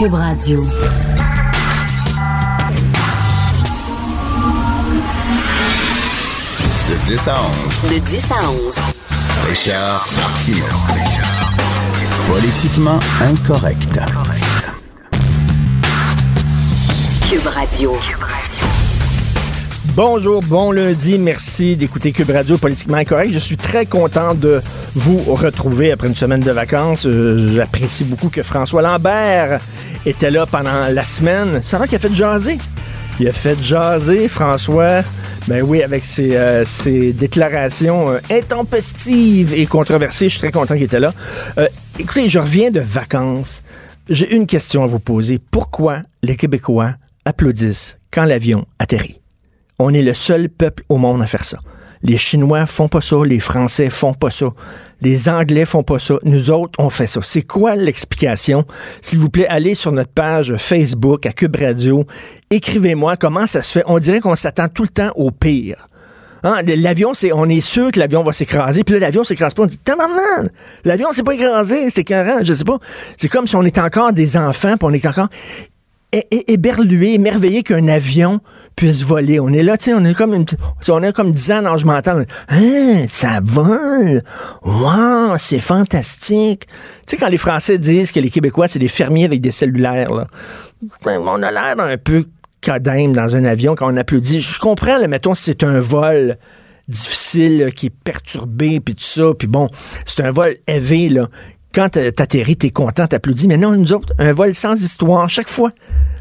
Cube Radio. De 10 à 11. De 10 à 11. Richard Martineau. Politiquement incorrect. Cube Radio. Bonjour, bon lundi, merci d'écouter Cube Radio Politiquement Incorrect. Je suis très content de vous retrouver après une semaine de vacances. Euh, J'apprécie beaucoup que François Lambert était là pendant la semaine. Ça va qu'il a fait jaser. Il a fait jaser, François. Ben oui, avec ses, euh, ses déclarations euh, intempestives et controversées. Je suis très content qu'il était là. Euh, écoutez, je reviens de vacances. J'ai une question à vous poser. Pourquoi les Québécois applaudissent quand l'avion atterrit? On est le seul peuple au monde à faire ça. Les Chinois font pas ça, les Français font pas ça, les Anglais font pas ça, nous autres, on fait ça. C'est quoi l'explication? S'il vous plaît, allez sur notre page Facebook à Cube Radio, écrivez-moi comment ça se fait. On dirait qu'on s'attend tout le temps au pire. Hein, l'avion, c'est, on est sûr que l'avion va s'écraser, puis là, l'avion s'écrase pas. On dit, tabarnak! L'avion s'est pas écrasé, c'est carré, je sais pas. C'est comme si on était encore des enfants, puis on est encore éberlué, émerveillé qu'un avion puisse voler. On est là, tu sais, on est comme on est comme 10 ans d'âge mental. Hein, ça vole! Wow, c'est fantastique! Tu sais, quand les Français disent que les Québécois, c'est des fermiers avec des cellulaires, là, ben, on a l'air d'un peu cadème dans un avion quand on applaudit. Je comprends, là, mettons, si c'est un vol difficile, qui est perturbé, puis tout ça, puis bon, c'est un vol élevé, là. Quand t'a- t'atterris, t'es content, t'applaudis. Mais non, nous autres, un vol sans histoire, chaque fois.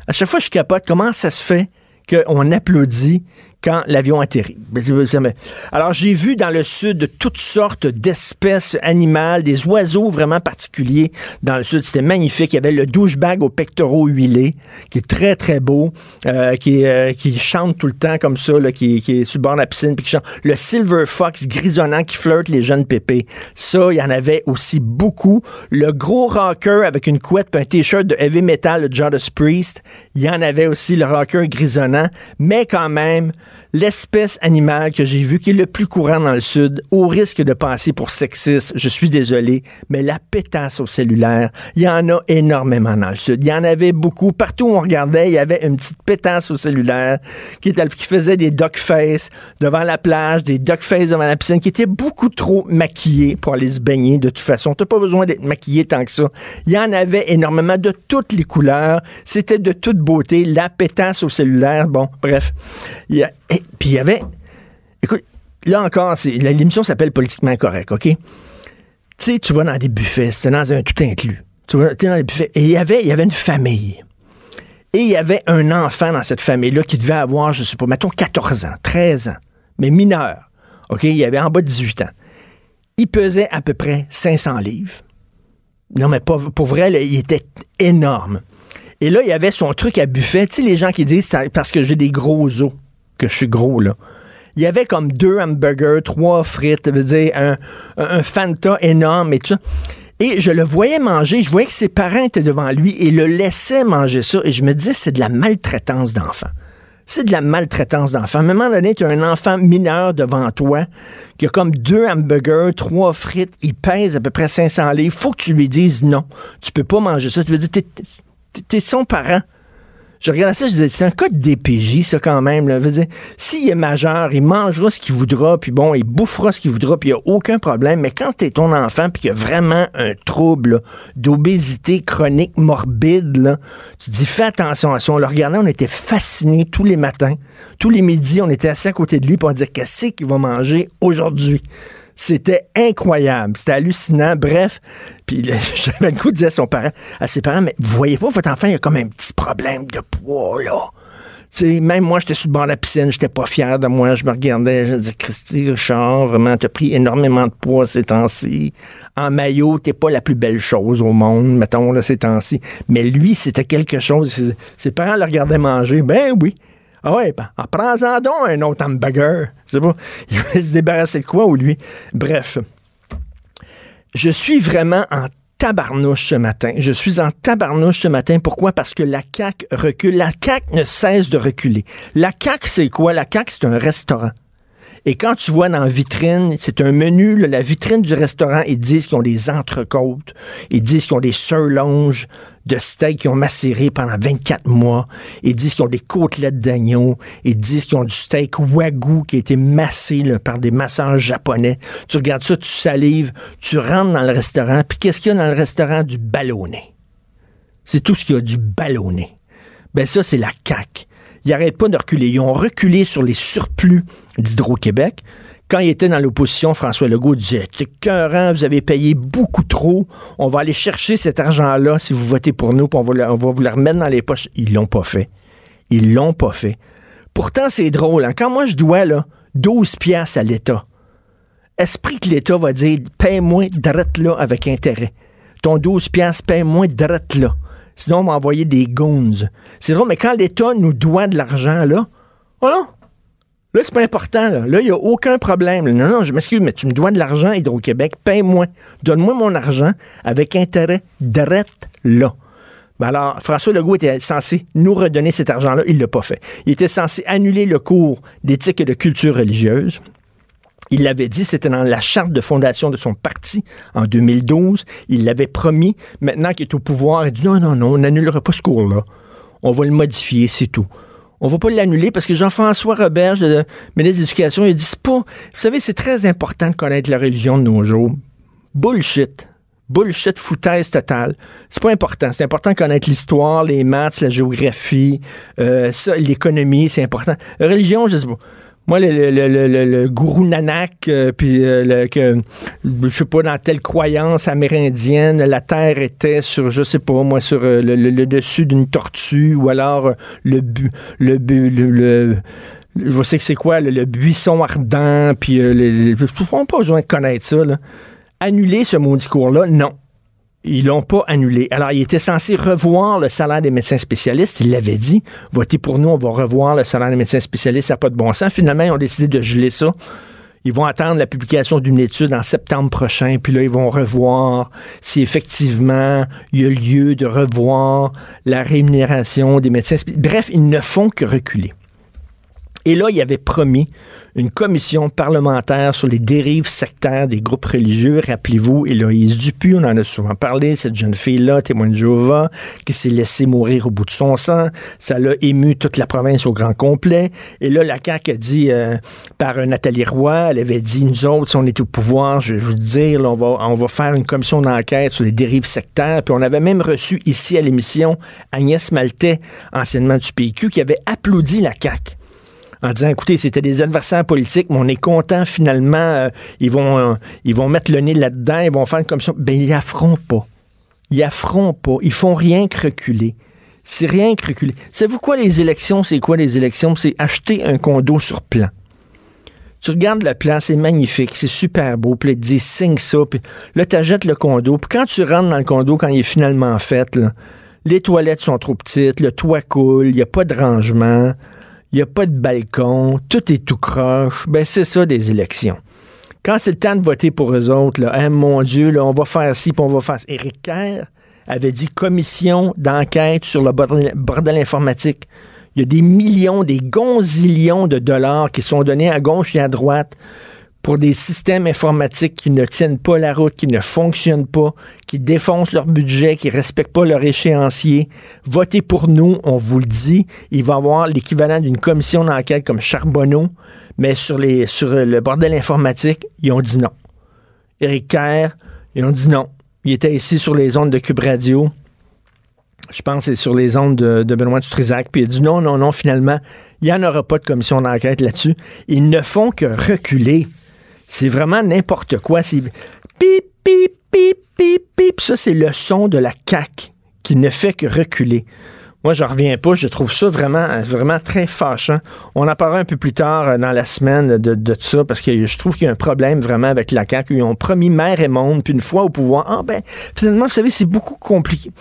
À chaque fois, je capote. Comment ça se fait qu'on applaudit quand l'avion atterrit. Alors, j'ai vu dans le sud toutes sortes d'espèces animales, des oiseaux vraiment particuliers dans le sud. C'était magnifique. Il y avait le douchebag aux pectoraux huilés, qui est très, très beau, euh, qui, euh, qui chante tout le temps comme ça, qui, est sur le bord de la piscine, puis qui chante. Le silver fox grisonnant qui flirte les jeunes pépés. Ça, il y en avait aussi beaucoup. Le gros rocker avec une couette et un t-shirt de heavy metal de Judas Priest. Il y en avait aussi le rocker grisonnant. Mais quand même, l'espèce animale que j'ai vue qui est le plus courant dans le sud, au risque de passer pour sexiste, je suis désolé, mais la pétasse au cellulaire, il y en a énormément dans le sud. Il y en avait beaucoup. Partout où on regardait, il y avait une petite pétasse au cellulaire qui, faisait des duck face devant la plage, des duck face devant la piscine, qui était beaucoup trop maquillés pour aller se baigner de toute façon. T'as pas besoin d'être maquillé tant que ça. Il y en avait énormément de toutes les couleurs. C'était de toute beauté. La pétasse au cellulaire. Bon, bref. Il y a, et, puis il y avait. Écoute, là encore, l'émission s'appelle Politiquement Correct, OK? Tu sais, tu vas dans des buffets, c'était dans un tout inclus. Tu vas dans des buffets. Et il y avait, il y avait une famille. Et il y avait un enfant dans cette famille-là qui devait avoir, je sais pas, mettons 14 ans, 13 ans, mais mineur. OK? Il avait en bas de 18 ans. Il pesait à peu près 500 livres. Non, mais pas, pour vrai, il était énorme. Et là, il y avait son truc à buffet. Tu sais, les gens qui disent parce que j'ai des gros os que je suis gros, là. Il y avait comme deux hamburgers, trois frites, veut dire un, un Fanta énorme et tout ça. Et je le voyais manger, je voyais que ses parents étaient devant lui et le laissaient manger ça. Et je me disais, c'est de la maltraitance d'enfant. C'est de la maltraitance d'enfant. À un moment donné, tu as un enfant mineur devant toi qui a comme deux hamburgers, trois frites, il pèse à peu près 500 livres. faut que tu lui dises non. Tu peux pas manger ça. Tu veux dire, t'es, t'es son parent. Je regardais ça, je disais, c'est un cas de DPJ, ça, quand même. Là. Veux dire, s'il est majeur, il mangera ce qu'il voudra, puis bon, il bouffera ce qu'il voudra, puis il n'y a aucun problème. Mais quand t'es ton enfant, puis qu'il y a vraiment un trouble d'obésité chronique morbide, là, tu dis, fais attention à ça. On le regardait, on était fascinés tous les matins. Tous les midis, on était assis à côté de lui, on disait, qu'est-ce qu'il va manger aujourd'hui? C'était incroyable. C'était hallucinant. Bref, puis j'avais le coup de dire à son à ses parents, mais vous voyez pas, votre enfant, il a comme un petit problème de poids, là. Tu sais, même moi, j'étais sur le bord de la piscine, j'étais pas fier de moi, je me regardais, je disais, Christy Richard, vraiment, t'as pris énormément de poids ces temps-ci. En maillot, t'es pas la plus belle chose au monde, mettons, là, ces temps-ci. Mais lui, c'était quelque chose. Ses, ses parents le regardaient manger. Ben oui. Ah ouais, ben, en prends-en donc un autre hamburger. Je sais pas. Il va se débarrasser de quoi, ou lui? Bref. Je suis vraiment en tabarnouche ce matin. Je suis en tabarnouche ce matin. Pourquoi? Parce que la CAQ recule. La CAQ ne cesse de reculer. La CAQ, c'est quoi? La CAQ, c'est un restaurant. Et quand tu vois dans la vitrine, c'est un menu, la vitrine du restaurant, ils disent qu'ils ont des entrecôtes, ils disent qu'ils ont des surlonges de steak qu'ils ont macéré pendant 24 mois, ils disent qu'ils ont des côtelettes d'agneau, ils disent qu'ils ont du steak wagyu qui a été massé par des masseurs japonais. Tu regardes ça, tu salives, tu rentres dans le restaurant, puis qu'est-ce qu'il y a dans le restaurant? Du ballonné. C'est tout ce qu'il y a, du ballonné. Ben ça, c'est la CAQ ils n'arrêtent pas de reculer. Ils ont reculé sur les surplus d'Hydro-Québec. Quand il était dans l'opposition, François Legault disait C'est écœurant, vous avez payé beaucoup trop. On va aller chercher cet argent-là si vous votez pour nous, puis on va, vous le remettre dans les poches. Ils l'ont pas fait. Ils l'ont pas fait. Pourtant, c'est drôle. Hein. Quand moi, je dois là, 12 piastres à l'État, esprit que l'État va dire paye-moi drette là avec intérêt. Ton 12 piastres, paye-moi drette là. Sinon, on va envoyer des goons. C'est drôle, mais quand l'État nous doit de l'argent, là, oh non, là, c'est pas important. Là, il n'y a aucun problème. Non, non, je m'excuse, mais tu me dois de l'argent, Hydro-Québec. Paye-moi. Donne-moi mon argent avec intérêt direct là. Ben alors, François Legault était censé nous redonner cet argent-là. Il ne l'a pas fait. Il était censé annuler le cours d'éthique et de culture religieuse. Il l'avait dit, c'était dans la charte de fondation de son parti en 2012. Il l'avait promis. Maintenant qu'il est au pouvoir, il dit non, non, non, on n'annulera pas ce cours-là. On va le modifier, c'est tout. On va pas l'annuler parce que Jean-François Roberge, le ministre de l'Éducation, il dit pas. Vous savez, c'est très important de connaître la religion de nos jours. Bullshit. Bullshit, foutaise totale. C'est pas important. C'est important de connaître l'histoire, les maths, la géographie, euh, ça, l'économie, c'est important. religion, je sais pas. Moi, le, le, le, le gourou Nanak, euh, puis euh, le, que, je sais pas, dans telle croyance amérindienne, la Terre était sur, je sais pas, moi, sur euh, le, dessus d'une tortue, ou alors le bu, le bu, le, je sais que c'est quoi, le, buisson ardent, puis euh, les, on n'a pas besoin de connaître ça. Annuler ce maudit cours-là, non. Ils l'ont pas annulé. Alors, il était censé revoir le salaire des médecins spécialistes. Il l'avait dit. Votez pour nous, on va revoir le salaire des médecins spécialistes. Ça n'a pas de bon sens. Finalement, ils ont décidé de geler ça. Ils vont attendre la publication d'une étude en septembre prochain, puis là, ils vont revoir si effectivement il y a lieu de revoir la rémunération des médecins. Bref, ils ne font que reculer. Et là, il avait promis une commission parlementaire sur les dérives sectaires des groupes religieux. Rappelez-vous, Héloïse Dupuis, on en a souvent parlé, cette jeune fille-là, témoin de Jéhovah, qui s'est laissée mourir au bout de son sang. Ça l'a ému toute la province au grand complet. Et là, la CAQ a dit, euh, par Nathalie Roy, elle avait dit, nous autres, si on est au pouvoir, je vais vous dire, on, va, on va faire une commission d'enquête sur les dérives sectaires. Puis on avait même reçu ici à l'émission Agnès Maltais, anciennement du PQ, qui avait applaudi la CAQ en disant, écoutez, c'était des adversaires politiques, mais on est content finalement, euh, ils, vont, euh, ils vont mettre le nez là-dedans, ils vont faire comme ça. Ben, ils affrontent pas. Ils affrontent pas. Ils font rien que reculer. C'est rien que reculer. Savez-vous quoi les élections? C'est quoi les élections? C'est acheter un condo sur plan. Tu regardes le plan, c'est magnifique, c'est super beau, puis ils te disent signe ça, puis là, tu achètes le condo, puis quand tu rentres dans le condo, quand il est finalement fait, les toilettes sont trop petites, le toit coule, il n'y a pas de rangement, il n'y a pas de balcon, tout est tout croche. Ben, c'est ça des élections. Quand c'est le temps de voter pour eux autres, là, hein, mon Dieu, là, on va faire ci, puis on va faire ça. Éric Kerr avait dit commission d'enquête sur le bordel, informatique. Il y a des millions, des gonzillions de dollars qui sont donnés à gauche et à droite pour des systèmes informatiques qui ne tiennent pas la route, qui ne fonctionnent pas, qui défoncent leur budget, qui ne respectent pas leur échéancier. Votez pour nous, on vous le dit. Il va y avoir l'équivalent d'une commission d'enquête comme Charbonneau, mais sur, les, sur le bordel informatique, ils ont dit non. Éric Kerr, ils ont dit non. Il était ici sur les ondes de Cube Radio. Je pense que c'est sur les ondes de, Benoît Dutrisac. Puis il a dit non, non, non, finalement, il n'y en aura pas de commission d'enquête là-dessus. Ils ne font que reculer. C'est vraiment n'importe quoi. C'est pip, pip, pip, pip, pip. Ça, c'est le son de la CAQ qui ne fait que reculer. Moi, je reviens pas. Je trouve ça vraiment, vraiment très fâchant. On en parlera un peu plus tard euh, dans la semaine de, de ça, parce que je trouve qu'il y a un problème vraiment avec la CAQ. Ils ont promis mère et monde, puis une fois au pouvoir, ah ben, finalement, vous savez, c'est beaucoup compliqué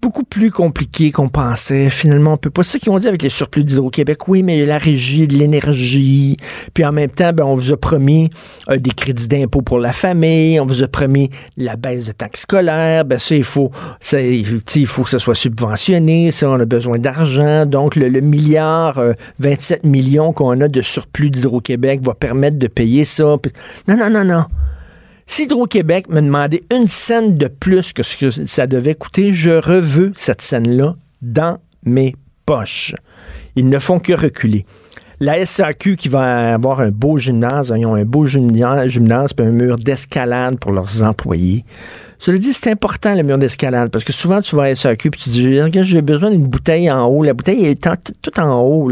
beaucoup plus compliqué qu'on pensait. Finalement, on peut pas. C'est ce qu'ils ont dit avec les surplus d'Hydro-Québec. Oui, mais la régie de l'énergie. Puis en même temps, ben, on vous a promis euh, des crédits d'impôt pour la famille. On vous a promis la baisse de taxes scolaires. Ben, ça, il faut, ça, il faut que ça soit subventionné. Ça, on a besoin d'argent. Donc, le, milliard 27 euh, millions qu'on a de surplus d'Hydro-Québec va permettre de payer ça. Non, non, non, non. Si Hydro-Québec me demandait une scène de plus que ce que ça devait coûter, je reveux cette scène-là dans mes poches. Ils ne font que reculer. La SAQ qui va avoir un beau gymnase, ils ont un beau gymnase, gymnase un mur d'escalade pour leurs employés. Cela dit, c'est important le mur d'escalade parce que souvent tu vas à SAQ et tu dis j'ai besoin d'une bouteille en haut. La bouteille est tout en haut.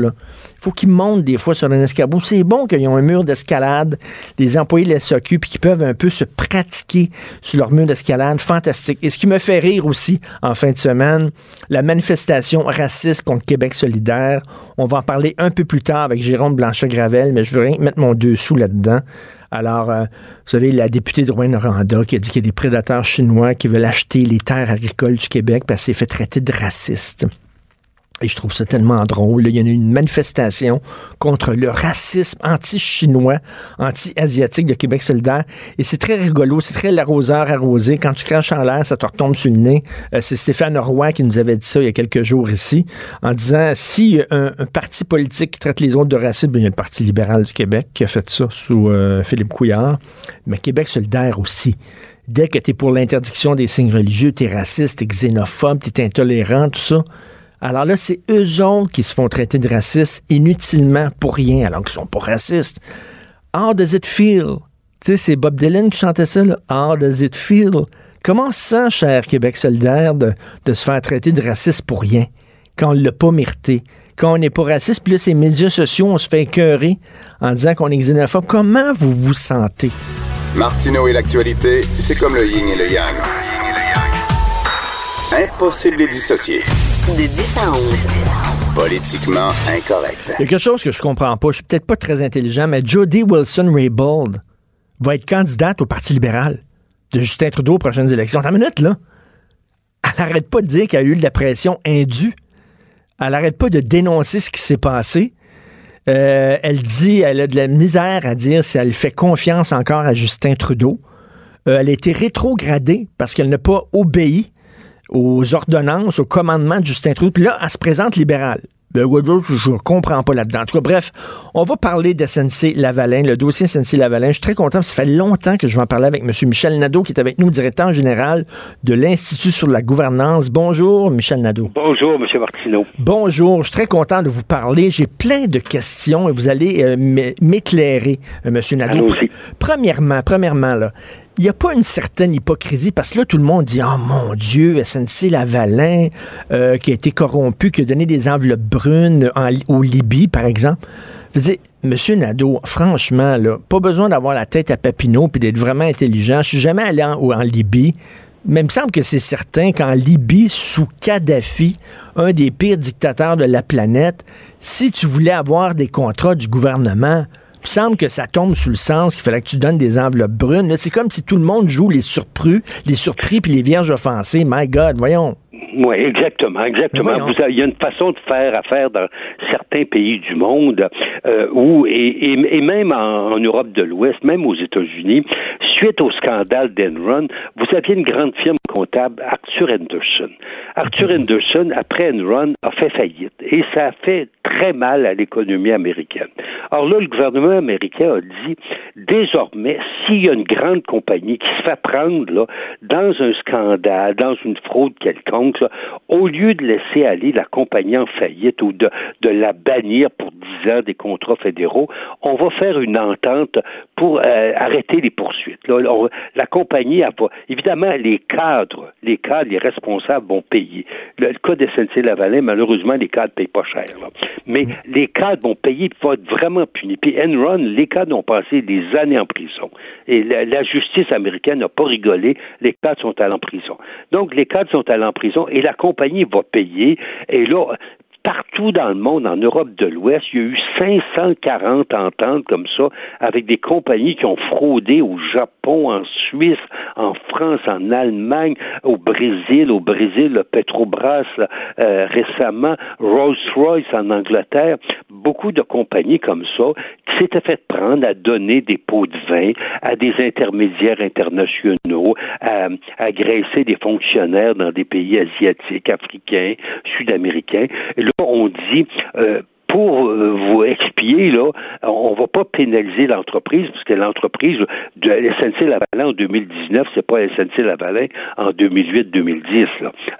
Faut qu'ils montent des fois sur un escabeau. C'est bon qu'ils ont un mur d'escalade, les employés les s'occupent et qu'ils peuvent un peu se pratiquer sur leur mur d'escalade. Fantastique. Et ce qui me fait rire aussi en fin de semaine, la manifestation raciste contre Québec solidaire. On va en parler un peu plus tard avec Jérôme Blanchet-Gravel, mais je veux rien mettre mon dessous là-dedans. Alors, euh, vous savez, la députée de Rouen-Noranda qui a dit qu'il y a des prédateurs chinois qui veulent acheter les terres agricoles du Québec parce qu'elle s'est fait traiter de raciste. Et je trouve ça tellement drôle. Il y a une manifestation contre le racisme anti-chinois, anti-asiatique de Québec solidaire. Et c'est très rigolo, c'est très l'arroseur arrosé. Quand tu craches en l'air, ça te retombe sur le nez. Euh, c'est Stéphane Roy qui nous avait dit ça il y a quelques jours ici, en disant si un, un parti politique traite les autres de racisme, ben, il y a le Parti libéral du Québec qui a fait ça sous euh, Philippe Couillard, mais Québec solidaire aussi dès que tu es pour l'interdiction des signes religieux, tu es raciste, tu es xénophobe, tu intolérant, tout ça. Alors là, c'est eux autres qui se font traiter de racistes inutilement pour rien, alors qu'ils sont pas racistes. How does it feel? Tu sais, c'est Bob Dylan qui chantait ça, là. How does it feel? Comment ça, cher Québec solidaire, de, se faire traiter de raciste pour rien, quand on l'a pas mérité? Quand on n'est pas raciste, puis là, ces médias sociaux, on se fait écœurer en disant qu'on est xénophobe. Comment vous vous sentez? Martineau et l'actualité, c'est comme le yin et le yang. Impossible de dissocier. De 10 à 11. Politiquement incorrect. Il y a quelque chose que je comprends pas. Je suis peut-être pas très intelligent, mais Jody Wilson-Raybould va être candidate au Parti libéral de Justin Trudeau aux prochaines élections. Attends une minute, là. Elle n'arrête pas de dire qu'il y a eu de la pression indue. Elle n'arrête pas de dénoncer ce qui s'est passé. Euh, elle dit, elle a de la misère à dire si elle fait confiance encore à Justin Trudeau. Euh, elle a été rétrogradée parce qu'elle n'a pas obéi aux ordonnances, au commandement de Justin Trudeau. Puis là, elle se présente libérale. Ben, je ne comprends pas là-dedans. En tout cas, bref, on va parler de SNC Lavalin, le dossier SNC Lavalin. Je suis très content. Ça fait longtemps que je vais en parler avec M. Michel Nadeau, qui est avec nous, directeur général de l'Institut sur la gouvernance. Bonjour, Michel Nadeau. Bonjour, M. Martineau. Bonjour. Je suis très content de vous parler. J'ai plein de questions et vous allez euh, m'éclairer, euh, M. Nadeau. Premièrement, premièrement, là, il n'y a pas une certaine hypocrisie parce que là, tout le monde dit Oh mon Dieu, SNC Lavalin, euh, qui a été corrompu, qui a donné des enveloppes brunes en, au Libye, par exemple. Je veux dire, Monsieur Nadeau, franchement, là, pas besoin d'avoir la tête à Papineau puis d'être vraiment intelligent. Je suis jamais allé en, en Libye. Mais il me semble que c'est certain qu'en Libye, sous Kadhafi, un des pires dictateurs de la planète, si tu voulais avoir des contrats du gouvernement, il semble que ça tombe sous le sens qu'il fallait que tu donnes des enveloppes brunes. C'est comme si tout le monde joue les surpris, les surpris puis les vierges offensées. My God, voyons. Oui, exactement, exactement. il y a une façon de faire affaire dans certains pays du monde euh, où, et, et, même en, Europe de l'Ouest, même aux États-Unis, suite au scandale d'Enron, vous aviez une grande firme comptable, Arthur Anderson. Arthur Anderson, après Enron, a fait faillite et ça a fait très mal à l'économie américaine. Alors là, le gouvernement américain a dit, désormais, s'il y a une grande compagnie qui se fait prendre là, dans un scandale, dans une fraude quelconque, au lieu de laisser aller la compagnie en faillite ou de, de la bannir pour 10 ans des contrats fédéraux, on va faire une entente pour euh, arrêter les poursuites. la compagnie a pas. Évidemment, les cadres, les cadres, les responsables vont payer. Le, cas de SNC-Lavalin, malheureusement, les cadres ne payent pas cher. Mais mm. les cadres vont payer, il faut être vraiment punis. Puis Enron, les cadres ont passé des années en prison. Et la, justice américaine n'a pas rigolé. Les cadres sont allés en prison. Donc, les cadres sont allés en prison et la compagnie va payer. Et là, partout dans le monde, en Europe de l'Ouest, il y a eu 540 ententes comme ça avec des compagnies qui ont fraudé au Japon, en Suisse, en France, en Allemagne, au Brésil, au Brésil, le Petrobras euh, récemment, Rolls-Royce en Angleterre, beaucoup de compagnies comme ça qui s'étaient fait prendre à donner des pots de vin à des intermédiaires internationaux, à, à graisser des fonctionnaires dans des pays asiatiques, africains, sud-américains on dit euh, pour euh, vous expier, là, on va pas pénaliser l'entreprise, parce que l'entreprise de SNC Lavalin en 2019, c'est pas SNC Lavalin en 2008-2010,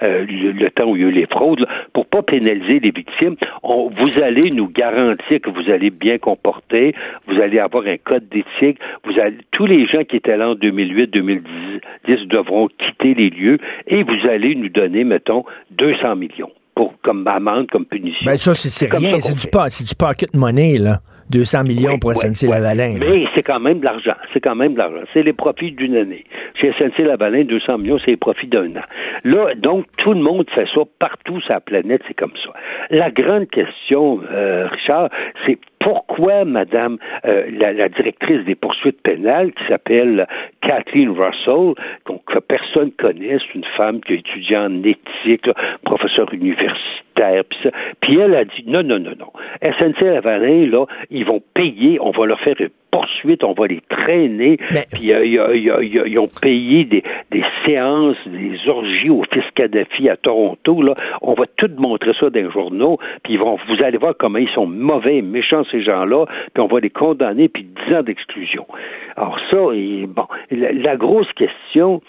euh, le, temps où il y a eu les fraudes, là, pour pas pénaliser les victimes, vous allez nous garantir que vous allez bien comporter, vous allez avoir un code d'éthique, vous allez, tous les gens qui étaient là en 2008-2010 devront quitter les lieux et vous allez nous donner, mettons, 200 millions pour, comme amende, comme punition. Ben ça, c'est rien. C'est du, du pocket money, là. 200 millions pour SNC-Lavalin. Mais c'est quand même de l'argent. C'est quand même de l'argent. C'est les profits d'une année. Chez SNC-Lavalin, 200 millions, c'est les profits d'un an. Là, donc, tout le monde fait ça partout sur la planète, c'est comme ça. La grande question, euh, Richard, c'est pourquoi Madame euh, la, directrice des poursuites pénales, qui s'appelle Kathleen Russell, que personne connaît, c'est une femme qui a étudié en éthique, professeure universitaire, puis, ça, puis elle a dit non, non, non, non. SNC-Lavalin, là, ils vont payer, on va leur faire une poursuite, on va les traîner, puis euh, ils ont payé des, des séances, des orgies au fils Kadhafi à Toronto, là. On va tout montrer ça dans les journaux, puis ils vont, vous allez voir comment ils sont mauvais, méchants, ces gens-là, puis on va les condamner, puis 10 ans d'exclusion. Alors ça, bon, la, grosse question,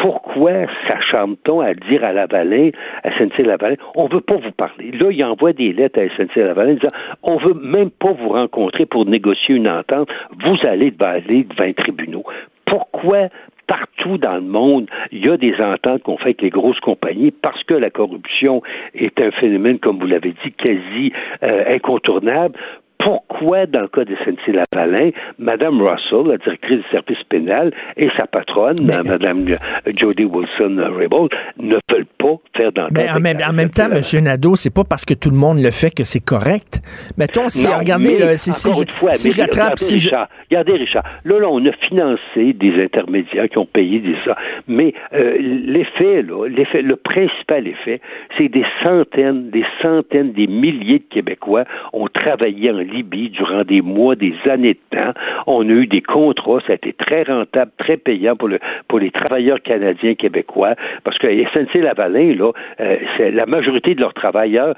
pourquoi s'acharne-t-on à dire à Lavalin, à SNC-Lavalin, on veut pas vous parler? Là, il envoie des lettres à SNC-Lavalin disant, on veut même pas vous rencontrer pour négocier une entente, vous allez aller devant les tribunaux. Pourquoi partout dans le monde, il y a des ententes qu'on fait avec les grosses compagnies parce que la corruption est un phénomène, comme vous l'avez dit, quasi euh, incontournable? Pourquoi, dans le cas de SNC-Lavalin, Mme Russell, la directrice du service pénal, et sa patronne, Mme Jody Wilson-Raybould, ne veulent pas faire d'enquête. Mais en même, en même temps, M. Nadeau, c'est pas parce que tout le monde le fait que c'est correct. Mettons, si, regardez, mais, si, si, fois, si j'attrape... Si Richard, Regardez, Richard, là, là, on a financé des intermédiaires qui ont payé des ça, mais euh, l'effet, là, l'effet, le principal effet, c'est des centaines, des centaines, des milliers de Québécois ont travaillé en Libye durant des mois, des années de temps. On a eu des contrats, ça a été très rentable, très payant pour, le, pour les travailleurs canadiens québécois, parce que SNC-Lavalin, là, euh, la majorité de leurs travailleurs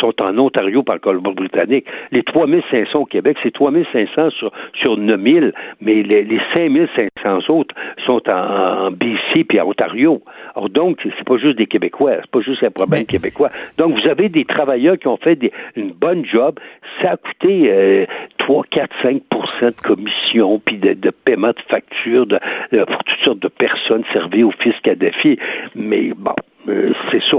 sont en Ontario par le Colombie-Britannique. Les 3500 au Québec, c'est 3500 sur, sur 9000, mais les, les 5500 autres sont en, BC puis en Ontario. Alors donc, c'est pas juste des Québécois, c'est pas juste un problème québécois. Donc, vous avez des travailleurs qui ont fait des, une bonne job. Ça a coûté 3, 4, 5% de commission, puis de, paiement de factures de, pour toutes sortes de personnes servies au fisc Kadhafi. Mais bon, euh, c'est ça.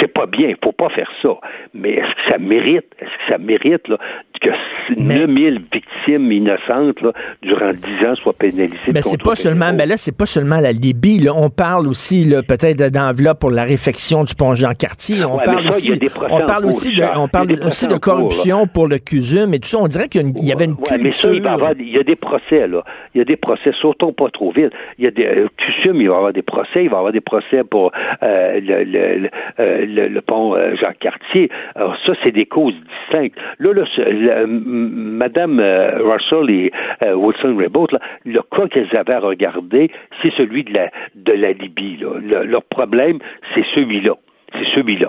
C'est pas bien. Il faut pas faire ça. Mais est-ce que ça mérite, est-ce que ça mérite là, que 9000 victimes innocentes là, durant 10 ans soient pénalisées? Mais c'est pas seulement, mais là, c'est pas seulement la Libye. Là. On parle aussi peut-être d'enveloppe pour la réfection du pont Jean-Cartier. On, parle aussi, on parle aussi de, on parle aussi de corruption pour le CUSUM et tout ça. On dirait qu'il y, avait une culture. mais ça, il, y a des procès, là. Il y a des procès. Sautons pas trop vite. Il y a des, euh, CUSUM, il va y avoir des procès. Il va y avoir des procès pour euh, le, le, euh, le, le, pont Jacques-Cartier. Alors ça, c'est des causes distinctes. Là, là Madame Russell et Wilson-Raybould, le cas qu'elles avaient à regarder, c'est celui de la, de la Libye. Leur problème, c'est celui-là. C'est celui-là.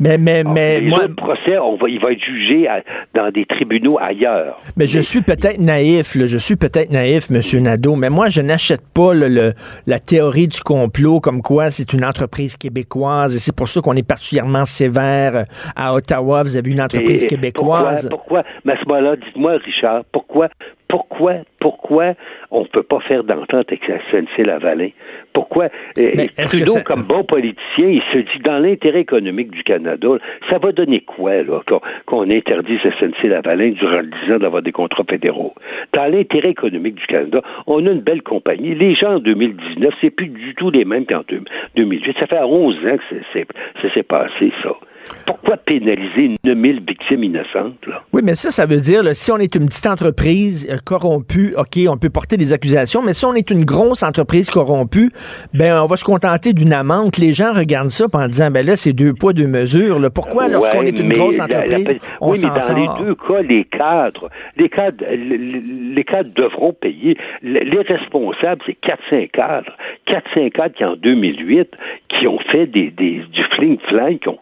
Mais, mais, ah, mais moi. Le procès, on va, il va être jugé dans des tribunaux ailleurs. Mais je suis peut-être naïf, je suis peut-être naïf, M. Nadeau, mais moi, je n'achète pas le, la théorie du complot comme quoi c'est une entreprise québécoise et c'est pour ça qu'on est particulièrement sévère à Ottawa. Vous avez une entreprise québécoise. Pourquoi, pourquoi mais à ce moment-là, dites-moi, Richard, pourquoi Pourquoi, pourquoi on ne peut pas faire d'entente avec la SNC-Lavalin? Pourquoi? Trudeau, comme bon politicien, il se dit dans l'intérêt économique du Canada, ça va donner quoi, là, qu'on interdise SNC-Lavalin durant 10 ans d'avoir des contrats fédéraux? Dans l'intérêt économique du Canada, on a une belle compagnie. Les gens en 2019, c'est plus du tout les mêmes qu'en 2008. Ça fait 11 ans que ça s'est passé, ça. Pourquoi pénaliser 9000 victimes innocentes? Là? Oui, mais ça, ça veut dire, si on est une petite entreprise euh, corrompue, OK, on peut porter des accusations, mais si on est une grosse entreprise corrompue, ben on va se contenter d'une amende. Les gens regardent ça en disant, ben là, c'est deux poids, deux mesures. Pourquoi, lorsqu'on est une grosse entreprise, on oui, mais dans les deux cas, les cadres, les cadres, les cadres devront payer. Les responsables, c'est 4-5 cadres. 4-5 cadres qui, en 2008, qui ont fait des, des du fling-flang, qui ont,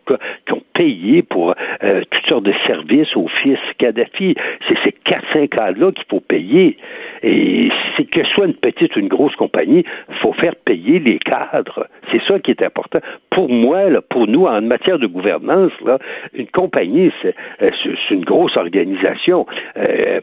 qui ont payé pour euh, toutes sortes de services au fils Kadhafi. C'est ces quatre cinq cadres-là qu'il faut payer. Et c'est que soit une petite ou une grosse compagnie, il faut faire payer les cadres. C'est ça qui est important. Pour moi, là, pour nous, en matière de gouvernance, là, une compagnie, c'est euh, une grosse organisation. Euh,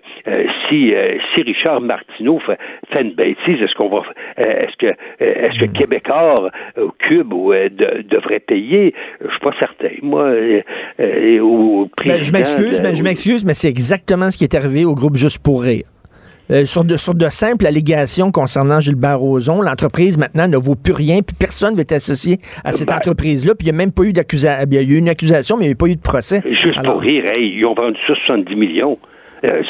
si, Richard Martineau fait, une bêtise, est-ce qu'on va est-ce que est-ce que Québécois au Cube devrait payer? Je suis pas certain. Moi, au ben, je m'excuse, ben, je m'excuse, mais c'est exactement ce qui est arrivé au groupe Juste pour rire. Euh, sur, de, sur de simples allégations concernant Gilbert Rozon. L'entreprise, maintenant, ne vaut plus rien, puis personne ne veut être associé à cette ben. entreprise-là, puis il n'y a même pas eu d'accusation. Il y a eu une accusation, mais il n'y a pas eu de procès. Juste pour rire, ils ont vendu ça 70 millions. Euh,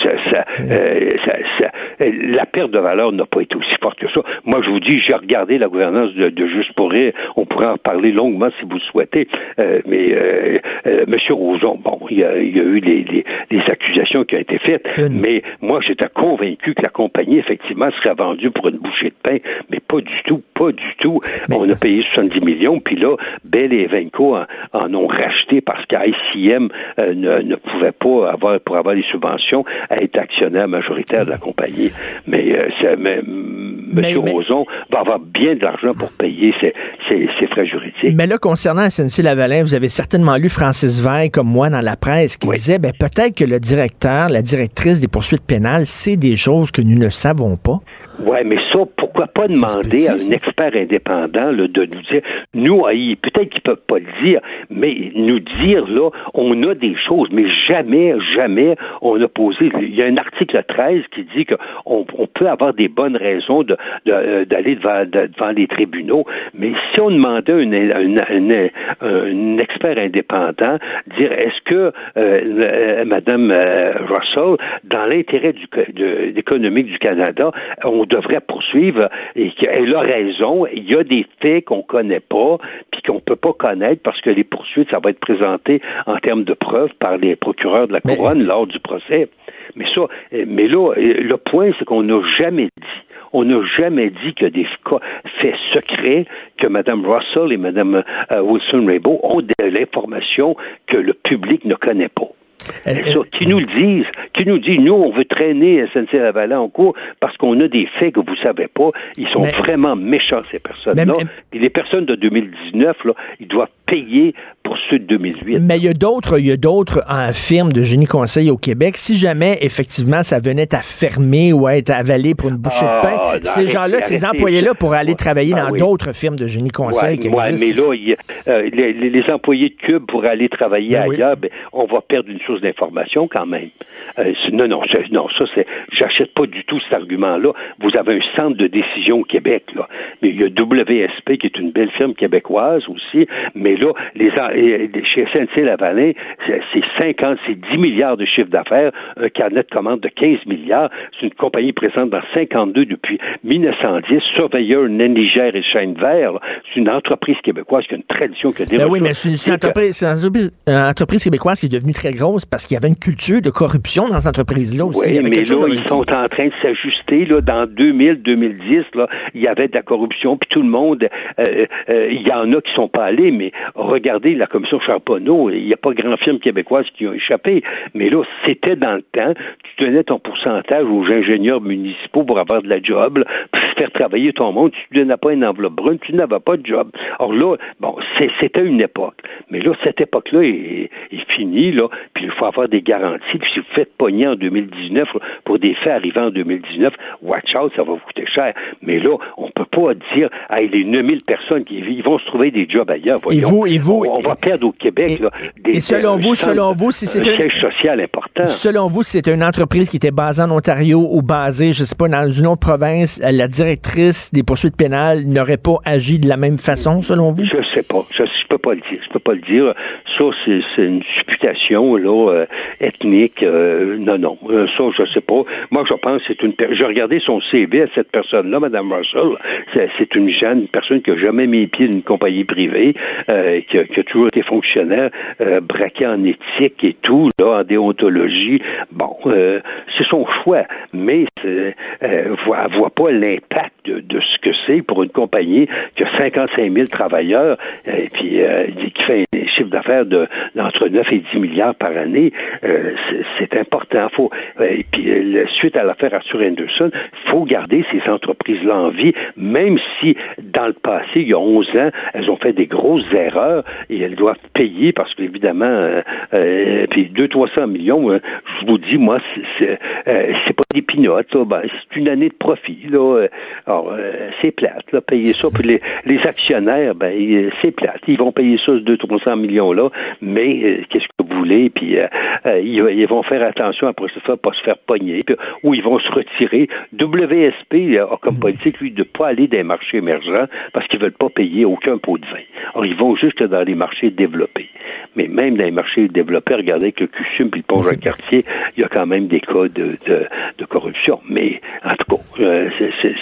euh, ça, ça, la perte de valeur n'a pas été aussi forte que ça. Moi, je vous dis, j'ai regardé la gouvernance de, de, Juste pour rire. On pourrait en parler longuement si vous le souhaitez. Euh, mais euh, M. Roson, bon, il y a, il y a eu les, les, les, accusations qui ont été faites. Mais moi, j'étais convaincu que la compagnie, effectivement, serait vendue pour une bouchée de pain. Mais pas du tout, pas du tout. On a payé 70 millions, puis là, Bell et Venco en, en ont racheté parce qu'ICM ne, ne pouvait pas avoir, pour avoir les subventions à être actionnaire majoritaire de la compagnie. Mais, euh, M. Roson va avoir bien de l'argent pour payer ses, frais juridiques. Mais là, concernant SNC-Lavalin, vous avez certainement lu Francis Veil, comme moi, dans la presse, qui disait, ben, peut-être que le directeur, la directrice des poursuites pénales, c'est des choses que nous ne savons pas. Oui, mais ça, pourquoi pas demander à un expert indépendant de nous dire, nous, peut-être qu'ils peuvent pas le dire, mais nous dire, là, on a des choses, mais jamais, jamais on a posé. Il y a un article 13 qui dit qu'on on peut avoir des bonnes raisons d'aller de, d'aller devant, devant les tribunaux, mais si on demandait un, un, expert indépendant, dire, est-ce que euh, euh Madame euh, Russell, dans l'intérêt économique du Canada, on devrait poursuivre et qu'elle a raison. Il y a des faits qu'on connaît pas puis qu'on peut pas connaître parce que les poursuites, ça va être présenté en termes de preuves par les procureurs de la couronne lors du procès. Mais ça, mais là, le point, c'est qu'on n'a jamais dit on n'a jamais dit que des faits secrets que Mme Russell et Mme euh, Wilson-Raybould ont de l'information que le public ne connaît pas. Qui nous le disent, qui nous dit, nous, on veut traîner SNC-Lavalin en cours parce qu'on a des faits que vous savez pas. Ils sont vraiment méchants, ces personnes-là. Et les personnes de 2019, là, ils doivent payer pour ceux de 2008. Mais il y a d'autres, il y a d'autres firmes de génie conseil au Québec. Si jamais, effectivement, ça venait à fermer ou à être avalé pour une bouchée de pain, ah, ces gens-là, ces employés-là pourraient aller travailler dans ah d'autres firmes de génie conseil qui existent. mais là, euh, les, employés de Cube pourraient aller travailler ben ailleurs. Ben, on va perdre une source d'information quand même. Euh, non, non, non, ça, c'est, j'achète pas du tout cet argument-là. Vous avez un centre de décision au Québec, là. Mais il y a WSP qui est une belle firme québécoise aussi. Mais là, les, chez SNC-Lavalin, c'est 50, c'est 10 milliards de chiffre d'affaires, un carnet de commande de 15 milliards. C'est une compagnie présente dans 52 depuis 1910. Surveilleur, Nenigère et Chaîne Vert, c'est une entreprise québécoise qui a une tradition qui a ben oui, mais c'est une, entreprise, une entreprise québécoise qui est devenue très grosse parce qu'il y avait une culture de corruption dans cette entreprise-là aussi. Oui, mais là, ils sont en train de s'ajuster. Dans 2000-2010, là, il y avait de la corruption, puis tout le monde, euh, euh, il y en a qui sont pas allés, mais regardez la commission Charbonneau, il n'y a pas grand firme québécoise qui ont échappé. Mais là, c'était dans le temps. Tu donnais ton pourcentage aux ingénieurs municipaux pour avoir de la job, puis faire travailler ton monde. Tu ne donnais pas une enveloppe brune, tu n'avais pas de job. Or là, bon, c'était une époque. Mais là, cette époque-là est, finie, là, puis il faut avoir des garanties. Puis si vous faites pogner en 2019 pour des faits arrivant en 2019, watch out, ça va vous coûter cher. Mais là, on peut pas dire, ah, les 9000 personnes qui ils vont se trouver des jobs ailleurs. Et vous, et vous, on, va perdre au Québec là, des, et selon vous, selon vous, si c'est un siège social important. Selon vous, si c'était une entreprise qui était basée en Ontario ou basée, je sais pas, dans une autre province, la directrice des poursuites pénales n'aurait pas agi de la même façon, selon vous? Je sais pas. Je, je peux pas le dire. Je peux pas le dire. Ça, c'est une supputation là, euh, ethnique. Euh, non, non. Euh, ça, je sais pas. Moi, je pense que c'est une. J'ai regardé son CV à cette personne-là, Mme Russell. C'est une jeune personne qui a jamais mis pied d'une compagnie privée, qui a, qui, a, toujours été fonctionnaire, braqué en éthique et tout, là, en déontologie. Bon, c'est son choix, mais elle voit, voit pas l'impact de, de, ce que c'est pour une compagnie qui a 55 000 travailleurs et qui fait un chiffre d'affaires de d'entre 9 et 10 milliards par année, euh, c'est important. Faut, euh, puis, euh, suite à l'affaire Arthur Anderson, il faut garder ces entreprises-là en vie, même si dans le passé, il y a 11 ans, elles ont fait des grosses erreurs et elles doivent payer parce qu'évidemment, puis 200-300 millions, hein, je vous dis, moi, c'est c'est pas des pinottes, ben, c'est une année de profit. Là. Alors, c'est plate, là, payer ça. Puis les, les actionnaires, ben, c'est plate. Ils vont payer ça, ce 200-300 millions-là, mais euh, qu'est-ce que vous voulez, puis euh, euh, ils, vont faire attention après ça, pas se faire pogner, puis, ou ils vont se retirer. WSP a comme mm. politique, lui, de ne pas aller dans les marchés émergents parce qu'ils ne veulent pas payer aucun pot de vin. Alors, ils vont juste dans les marchés développés. Mais même dans les marchés développés, regardez avec le CUSUM puis le pont Jacques-Cartier, il y a quand même des cas de, de, corruption. Mais en tout cas,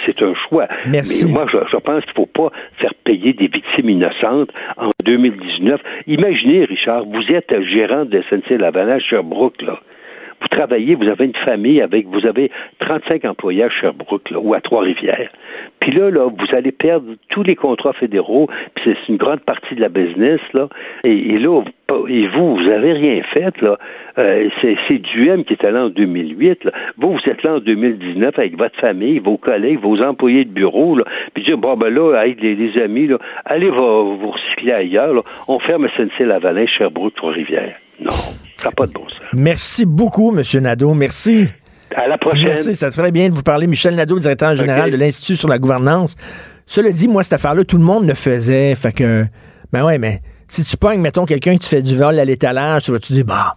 c'est un choix. Merci. Mais moi, je, je pense qu'il ne faut pas faire payer des victimes innocentes en 2019. Imaginez, Richard, vous êtes gérant de SNC-Lavalin Sherbrooke, là. Vous travaillez, vous avez une famille avec, vous avez 35 employés à Sherbrooke, là, ou à Trois-Rivières. Puis là, là, vous allez perdre tous les contrats fédéraux, puis c'est une grande partie de la business, là. Et, là, et vous, vous avez rien fait, là. Euh, c'est Duhem qui est allé en 2008, là. Vous, vous êtes là en 2019 avec votre famille, vos collègues, vos employés de bureau, là. Puis dire, bon, ben là, avec les, amis, là, allez vous recycler ailleurs, là. On ferme SNC-Lavalin, Sherbrooke, Trois-Rivières. Non. Ça n'a pas de bon sens. Merci beaucoup, M. Nadeau. Merci. À la prochaine. Merci, ça te ferait bien de vous parler. Michel Nadeau, directeur général de l'Institut sur la gouvernance. Cela dit, moi, cette affaire-là, tout le monde le faisait. Fait que, ben ouais, mais si tu pognes, mettons, quelqu'un qui te fait du vol à l'étalage, tu vas te dire, bah,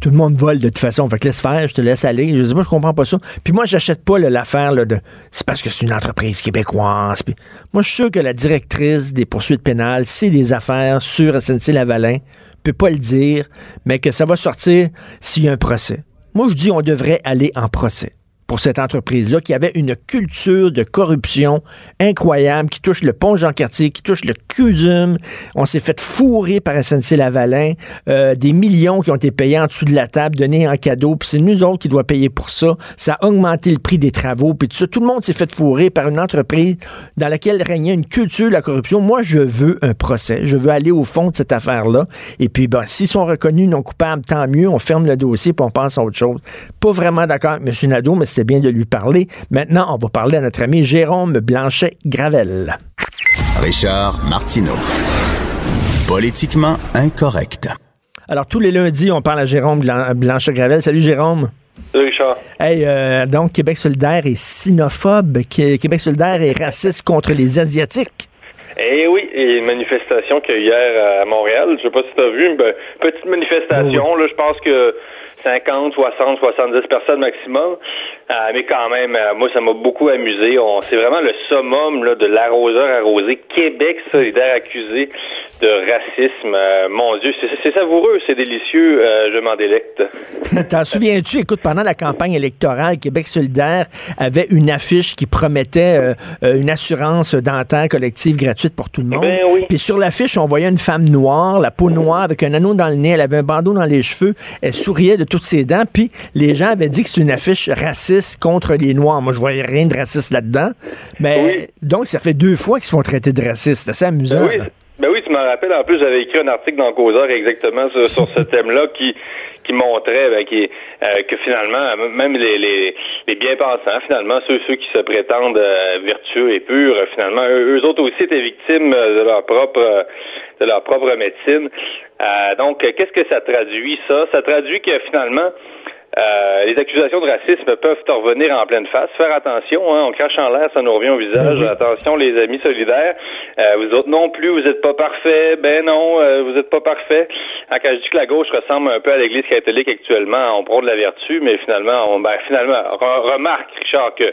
tout le monde vole de toute façon. Fait que laisse faire, je te laisse aller. Je sais pas, je comprends pas ça. Puis moi, j'achète pas l'affaire de. C'est parce que c'est une entreprise québécoise. Puis moi, je suis sûr que la directrice des poursuites pénales, c'est des affaires sur SNC-Lavalin, peut pas le dire, mais que ça va sortir s'il y a un procès. Moi, je dis on devrait aller en procès pour cette entreprise-là qui avait une culture de corruption incroyable qui touche le pont Jean-Cartier, qui touche le CUSUM. On s'est fait fourrer par SNC-Lavalin. Euh, des millions qui ont été payés en dessous de la table, donnés en cadeau. Puis c'est nous autres qui doit payer pour ça. Ça a augmenté le prix des travaux. Puis tout ça, tout le monde s'est fait fourrer par une entreprise dans laquelle régnait une culture de la corruption. Moi, je veux un procès. Je veux aller au fond de cette affaire-là. Et puis, ben, s'ils sont reconnus non coupables, tant mieux. On ferme le dossier puis on passe à autre chose. Pas vraiment d'accord avec M. Nadeau, mais c'est bien de lui parler. Maintenant, on va parler à notre ami Jérôme Blanchet-Gravel. Richard Martineau. Politiquement incorrect. Alors, tous les lundis, on parle à Jérôme Blanchet-Gravel. Salut, Jérôme. Salut, Richard. Hey, euh, donc, Québec solidaire est sinophobe. Québec solidaire est raciste contre les Asiatiques. Eh oui, et une manifestation qu'il y a hier à Montréal. Je sais pas si tu as vu, une petite manifestation. Là, je pense que 50, 60, 70 personnes maximum. Euh, mais quand même, euh, moi, ça m'a beaucoup amusé. c'est vraiment le summum là, de l'arroseur arrosé. Québec solidaire accusé de racisme. Euh, mon Dieu, c'est, savoureux, c'est délicieux. je m'en délecte. T'en souviens-tu? Écoute, pendant la campagne électorale, Québec solidaire avait une affiche qui promettait une assurance dentaire collective gratuite pour tout le monde. Ben Puis sur l'affiche, on voyait une femme noire, la peau noire, avec un anneau dans le nez. Elle avait un bandeau dans les cheveux. Elle souriait de toutes ses dents. Puis les gens avaient dit que c'est une affiche raciste contre les Noirs. Moi, je voyais rien de raciste là-dedans. Mais donc, ça fait deux fois qu'ils se font traiter de racistes. C'est assez amusant. Ben Ben oui, tu m'en rappelles. En plus, j'avais écrit un article dans Causeur exactement sur, ce thème-là qui qui montrait ben, qui, euh, que finalement, même les, les, les bien-pensants, finalement, ceux, ceux qui se prétendent euh, vertueux et purs, finalement, eux, autres aussi étaient victimes de leur propre de leur propre médecine. Euh, donc, qu'est-ce que ça traduit, ça? Ça traduit que finalement, euh, les accusations de racisme peuvent te revenir en pleine face. Faire attention, hein, on crache en l'air, ça nous revient au visage. Ben attention, les amis solidaires. Euh, vous autres non plus, vous n'êtes pas parfaits. Ben non, euh, vous n'êtes pas parfaits. Quand je dis que la gauche ressemble un peu à l'Église catholique actuellement, on prend de la vertu, mais finalement, on, ben, finalement, remarque, Richard, que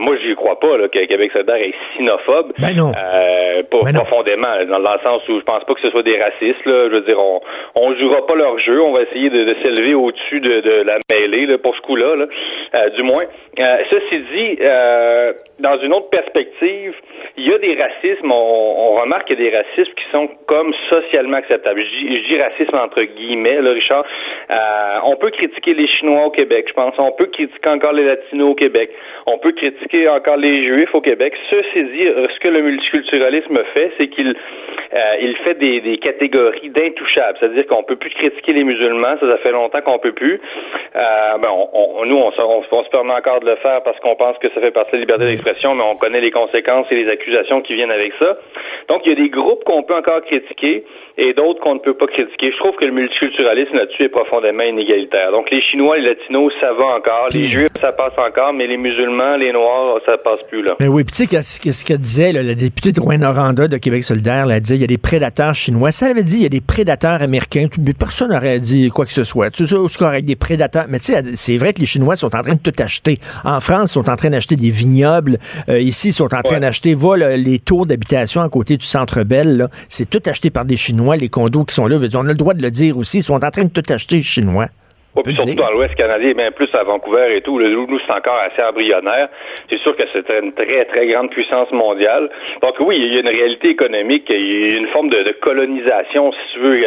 moi, je n'y crois pas là, que Québec solidaire est sinophobe. Ben non. pas ben profondément, dans, le sens où je pense pas que ce soit des racistes. Là. Je veux dire, on, on jouera pas leur jeu. On va essayer de, de s'élever au-dessus de, de la mêlée là, pour ce coup-là, là, euh, du moins. Euh, ceci dit, euh, dans une autre perspective, il y a des racismes, on, remarque qu'il y a des racismes qui sont comme socialement acceptables. Je dis, racisme entre guillemets, là, Richard. on peut critiquer les Chinois au Québec, je pense. On peut critiquer encore les Latinos au Québec. On peut critiquer encore les Juifs au Québec. Ceci dit, ce que le multiculturalisme fait, c'est qu'il il fait des, des catégories d'intouchables. C'est-à-dire qu'on peut plus critiquer les musulmans, ça, ça fait longtemps qu'on peut plus. Euh, ben on, nous, on, se permet encore de le faire parce qu'on pense que ça fait partie de la liberté d'expression, mais on connaît les conséquences et les accusations qui viennent avec ça. Donc, il y a des groupes qu'on peut encore critiquer et d'autres qu'on ne peut pas critiquer. Je trouve que le multiculturalisme là-dessus est profondément inégalitaire. Donc, les Chinois, les Latinos, ça va encore. Les Juifs, ça passe encore, mais les musulmans, les Noirs, ça passe plus là. Mais oui, puis tu sais, ce que disait le député de Rouen-Noranda de Québec solidaire, là, dit il y a des prédateurs chinois. Ça avait dit il y a des prédateurs américains. Personne n'aurait dit quoi que ce soit. Tu sais, c'est correct, des prédateurs. Mais tu sais, c'est vrai que les Chinois sont en train de tout acheter. En France, ils sont en train d'acheter des vignobles. Euh, ici, ils sont en train d'acheter, voilà, les tours d'habitation à côté du Centre Bell. C'est tout acheté par des Chinois, les condos qui sont là. On a le droit de le dire aussi. Ils sont en train de tout acheter, les Chinois. Surtout dans l'Ouest canadien, même plus à Vancouver et tout. Le nous, c'est encore assez embryonnaire. C'est sûr que c'est une très, très grande puissance mondiale. Donc oui, il y a une réalité économique, il y a une forme de, de colonisation, si tu veux,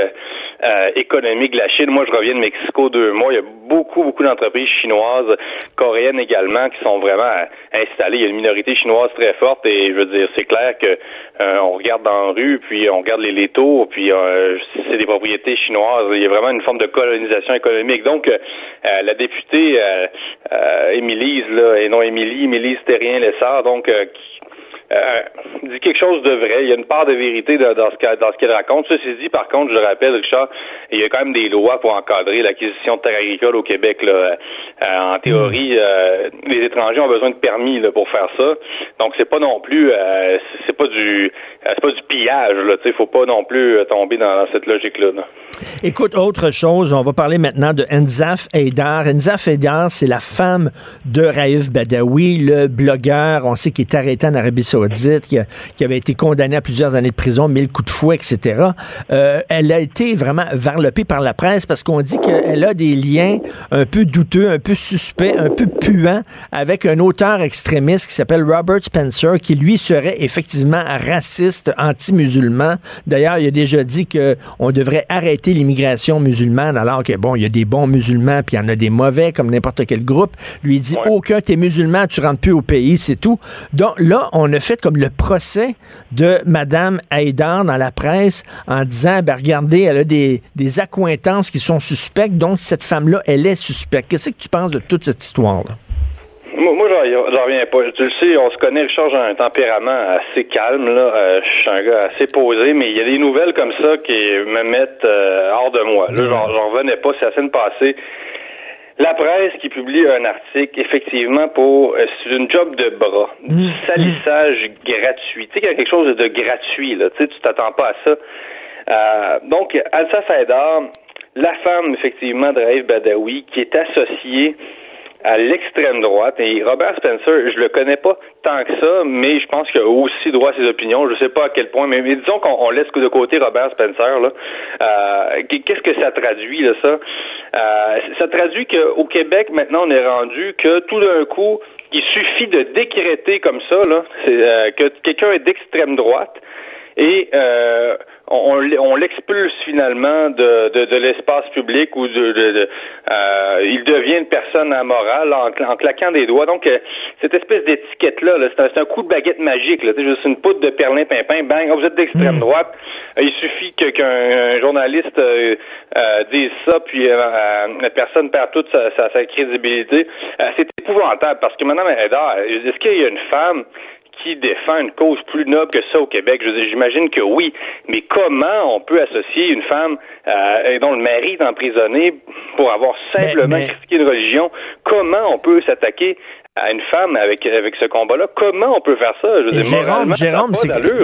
euh, euh, économique de la Chine. Moi, je reviens de Mexico deux mois. Il y a beaucoup, beaucoup d'entreprises chinoises, coréennes également, qui sont vraiment installées. Il y a une minorité chinoise très forte et je veux dire, c'est clair que euh, on regarde dans la rue, puis on regarde les, les puis euh, c'est des propriétés chinoises. Il y a vraiment une forme de colonisation économique. Donc, la députée Émilise, là, et non Émilie, Émilie Terrien-Lessard, donc qui euh, dit quelque chose de vrai. Il y a une part de vérité dans, ce qu'elle raconte. Ceci dit, par contre, je le rappelle, Richard, il y a quand même des lois pour encadrer l'acquisition de terres agricoles au Québec. Là. Euh, en théorie, hmm. euh, les étrangers ont besoin de permis là, pour faire ça. Donc c'est pas non plus, euh, c'est pas du, c'est pas du pillage. Il faut pas non plus tomber dans, cette logique-là. là Écoute, autre chose, on va parler maintenant de Enzaf Eidar. Enzaf Eidar, c'est la femme de Raif Badawi, le blogueur, on sait qu'il est arrêté en Arabie Saoudite, qui, avait été condamné à plusieurs années de prison, mille coups de fouet, etc. Euh, elle a été vraiment varlopée par la presse parce qu'on dit qu'elle a des liens un peu douteux, un peu suspects, un peu puants avec un auteur extrémiste qui s'appelle Robert Spencer, qui lui serait effectivement raciste, anti-musulman. D'ailleurs, il a déjà dit qu'on devrait arrêter l'immigration musulmane, alors que, bon, il y a des bons musulmans, puis il y en a des mauvais, comme n'importe quel groupe. Lui, dit, aucun, t'es musulman, tu rentres plus au pays, c'est tout. Donc là, on a fait comme le procès de Madame Haïdar dans la presse en disant, ben regardez, elle a des, des accointances qui sont suspectes, donc cette femme-là, elle est suspecte. Qu'est-ce que tu penses de toute cette histoire-là? Moi, j'en reviens pas. Tu le sais, on se connaît, Richard, j'ai un tempérament assez calme, là. Euh, je suis un gars assez posé, mais il y a des nouvelles comme ça qui me mettent euh, hors de moi. Là, j'en revenais pas, c'est la semaine passée. La presse qui publie un article, effectivement, pour euh, c'est une job de bras, du salissage gratuit. Tu sais qu'il y a quelque chose de gratuit, là. Tu sais, tu t'attends pas à ça. donc, Alsa Faidar, la femme, effectivement, de Raif Badawi, qui est associée à l'extrême droite. Et Robert Spencer, je le connais pas tant que ça, mais je pense qu'il a aussi droit à ses opinions. Je sais pas à quel point, mais, disons qu'on laisse de côté Robert Spencer. Là. Euh, qu'est-ce que ça traduit, là, ça? Euh, ça traduit qu'au Québec, maintenant, on est rendu que tout d'un coup, il suffit de décréter comme ça là, euh, que quelqu'un est d'extrême droite et on, l'expulse finalement de, de, l'espace public ou de, de, euh, il devient une personne amorale en, en claquant des doigts. Donc euh, cette espèce d'étiquette là, c'est un, coup de baguette magique. C'est juste une poudre de perlin pimpin, bang, oh, vous êtes d'extrême hmm. droite. il suffit qu'un journaliste euh, dise ça, puis la personne perd toute sa, sa, crédibilité. c'est épouvantable parce que Mme Haddad, est-ce qu'il y a une femme qui défend une cause plus noble que ça au Québec? J'imagine que oui. Mais comment on peut associer une femme euh, dont le mari est emprisonné pour avoir simplement critiqué une religion? Comment on peut s'attaquer à une femme avec, avec ce combat-là? Comment on peut faire ça? Je Jérôme, Jérôme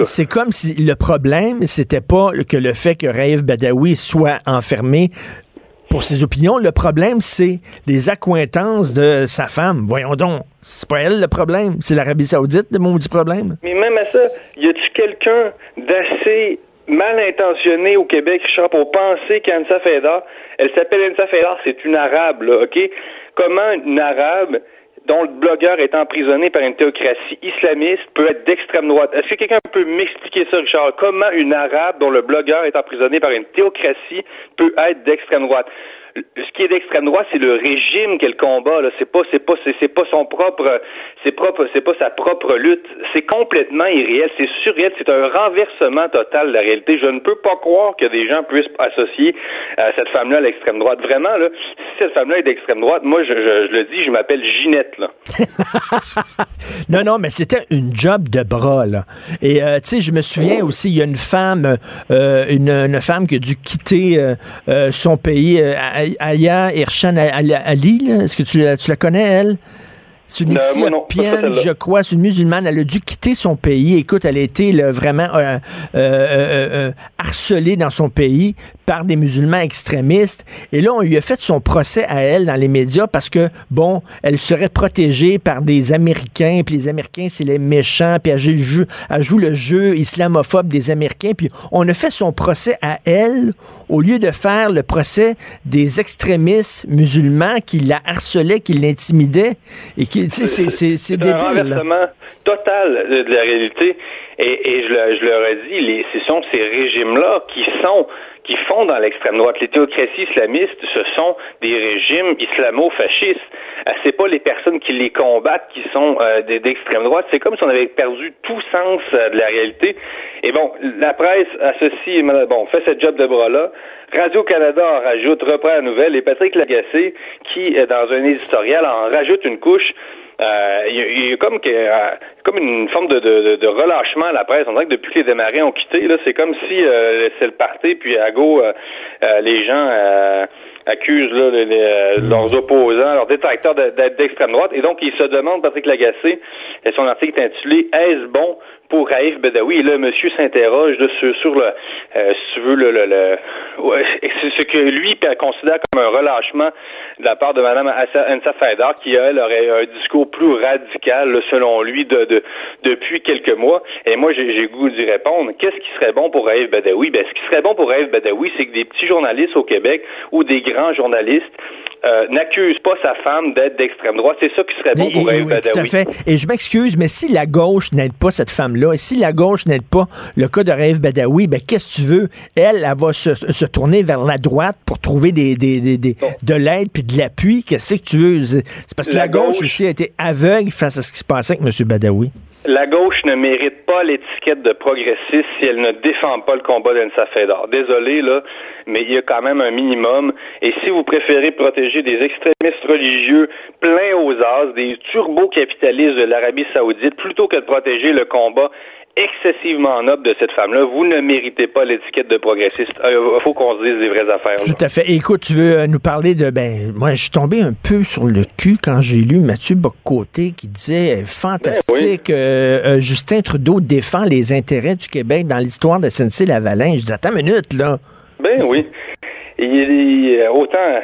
c'est comme si le problème, c'était pas que le fait que Raif Badawi soit enfermé pour ses opinions. Le problème, c'est les accointances de sa femme. Voyons donc, c'est pas elle le problème, c'est l'Arabie Saoudite le maudit problème. Mais même à ça, y a-tu quelqu'un d'assez mal intentionné au Québec, Richard, pour penser qu'Ansa Feda, elle s'appelle Ansa Feda, c'est une arabe, là, OK? Comment une arabe dont le blogueur est emprisonné par une théocratie islamiste peut être d'extrême droite. Est-ce que quelqu'un peut m'expliquer ça, Richard? Comment une arabe dont le blogueur est emprisonné par une théocratie peut être d'extrême droite? Ce qui est d'extrême droite, c'est le régime qu'elle combat. Là, c'est pas, c'est pas, c'est, pas son propre, c'est propre, c'est pas sa propre lutte. C'est complètement irréel, c'est surréel, c'est un renversement total de la réalité. Je ne peux pas croire que des gens puissent associer euh, cette femme-là à l'extrême droite. Vraiment, là, si cette femme-là est d'extrême droite, moi, je, le dis, je m'appelle Ginette, là. non, non, mais c'était une job de bras, là. Et euh, tu sais, je me souviens aussi, il y a une femme, euh, une, une, femme qui a dû quitter son pays. Aya Irshan Ali, est-ce que tu la, tu la connais, elle? C'est une Éthiopienne, je crois, c'est une musulmane. Elle a dû quitter son pays. Écoute, elle a été vraiment euh, euh, euh, harcelée dans son pays par des musulmans extrémistes. Et là, on lui a fait son procès à elle dans les médias parce que, bon, elle serait protégée par des Américains, puis les Américains, c'est les méchants, puis elle joue, elle joue le jeu islamophobe des Américains. Puis on a fait son procès à elle au lieu de faire le procès des extrémistes musulmans qui la harcelaient, qui l'intimidaient et qui c'est débile. un renversement total de la réalité. Et, je, leur ai dit, les, ce sont ces régimes-là qui sont qui font dans l'extrême droite. Les théocraties islamistes, ce sont des régimes islamo-fascistes. Euh, c'est pas les personnes qui les combattent qui sont euh, d'extrême droite. C'est comme si on avait perdu tout sens euh, de la réalité. Et bon, la presse associe, bon, fait ce job de bras-là. Radio-Canada en rajoute, reprend la nouvelle, et Patrick Lagacé, qui, dans un éditorial, en rajoute une couche il y, a comme, que, euh, comme une forme de, de, de, relâchement à la presse. On dirait que depuis que les démarrés ont quitté, là, c'est comme si euh, c'est le parti, puis à go, euh, les gens accusent là, leurs opposants, leurs détracteurs d'être d'extrême droite. Et donc, il se demande, Patrick Lagacé, et son article est intitulé Est-ce bon pour Raif Bedawi. Là, monsieur s'interroge sur, le, euh, si tu veux, le, le, le c'est ce que lui considère comme un relâchement de la part de Mme Ansa Faidar, qui, elle, aurait un discours plus radical, selon lui, de, de, depuis quelques mois. Et moi, j'ai goût d'y répondre. Qu'est-ce qui serait bon pour Raif Badawi? Ben, ce qui serait bon pour Raif Badawi, c'est que des petits journalistes au Québec ou des grands journalistes euh, n'accuse pas sa femme d'être d'extrême droite. C'est ça qui serait bon pour Raif Badawi. Tout à fait. Et je m'excuse, mais si la gauche n'aide pas cette femme-là, et si la gauche n'aide pas le cas de Raif Badawi, ben qu'est-ce que tu veux? Elle, elle va se, se, tourner vers la droite pour trouver des, des, des, des de l'aide puis de l'appui. Qu'est-ce que tu veux? C'est parce que la, gauche, gauche aussi a été aveugle face à ce qui se passait avec M. Badawi. La gauche ne mérite pas l'étiquette de progressiste si elle ne défend pas le combat d'Ensa Fedor. Désolé, là, mais il y a quand même un minimum. Et si vous préférez protéger des extrémistes religieux pleins aux as, des turbo-capitalistes de l'Arabie saoudite, plutôt que de protéger le combat excessivement noble de cette femme-là. Vous ne méritez pas l'étiquette de progressiste. Il euh, faut qu'on se dise des vraies affaires. Tout à fait. écoute, tu veux euh, nous parler de... Ben, moi, je suis tombé un peu sur le cul quand j'ai lu Mathieu Boccoté qui disait euh, fantastique, ben Justin Trudeau défend les intérêts du Québec dans l'histoire de SNC-Lavalin. Je dis, attends une minute, là. Ben oui. Il, autant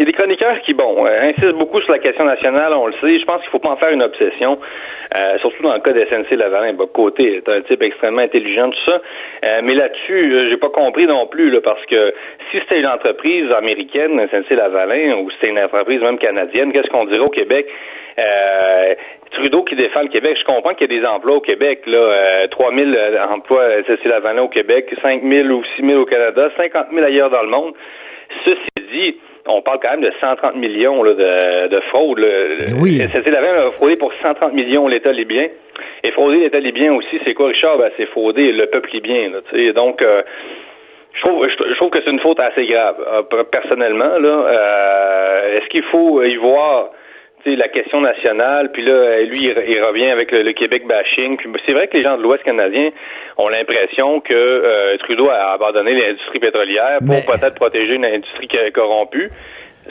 y a des chroniqueurs qui, bon, euh, insistent beaucoup sur la question nationale, on le sait. Je pense qu'il faut pas en faire une obsession, euh, surtout dans le cas de SNC Lavalin. Bob Côté est un type extrêmement intelligent, tout ça. Euh, mais là-dessus, j'ai pas compris non plus, là, parce que si c'était une entreprise américaine, SNC Lavalin, ou c'était une entreprise même canadienne, qu'est-ce qu'on dirait au Québec? Trudeau qui défend le Québec, je comprends qu'il y a des emplois au Québec, là, euh, 3 000 emplois SNC Lavalin au Québec, 5 000 ou 6 000 au Canada, 50 000 ailleurs dans le monde. Ceci dit, on parle quand même de 130 millions de, de fraude. Oui. C'est la a fraudé pour 130 millions l'État libyen. Et frauder l'État libyen aussi, c'est quoi, Richard? Ben, c'est frauder le peuple libyen. Là, donc, euh, je trouve, je, trouve que c'est une faute assez grave. Euh, personnellement, là, euh, est-ce qu'il faut y voir la question nationale, puis là, lui, il, revient avec le, Québec bashing. Puis c'est vrai que les gens de l'Ouest canadien ont l'impression que euh, Trudeau a abandonné l'industrie pétrolière pour peut-être protéger une industrie corrompue.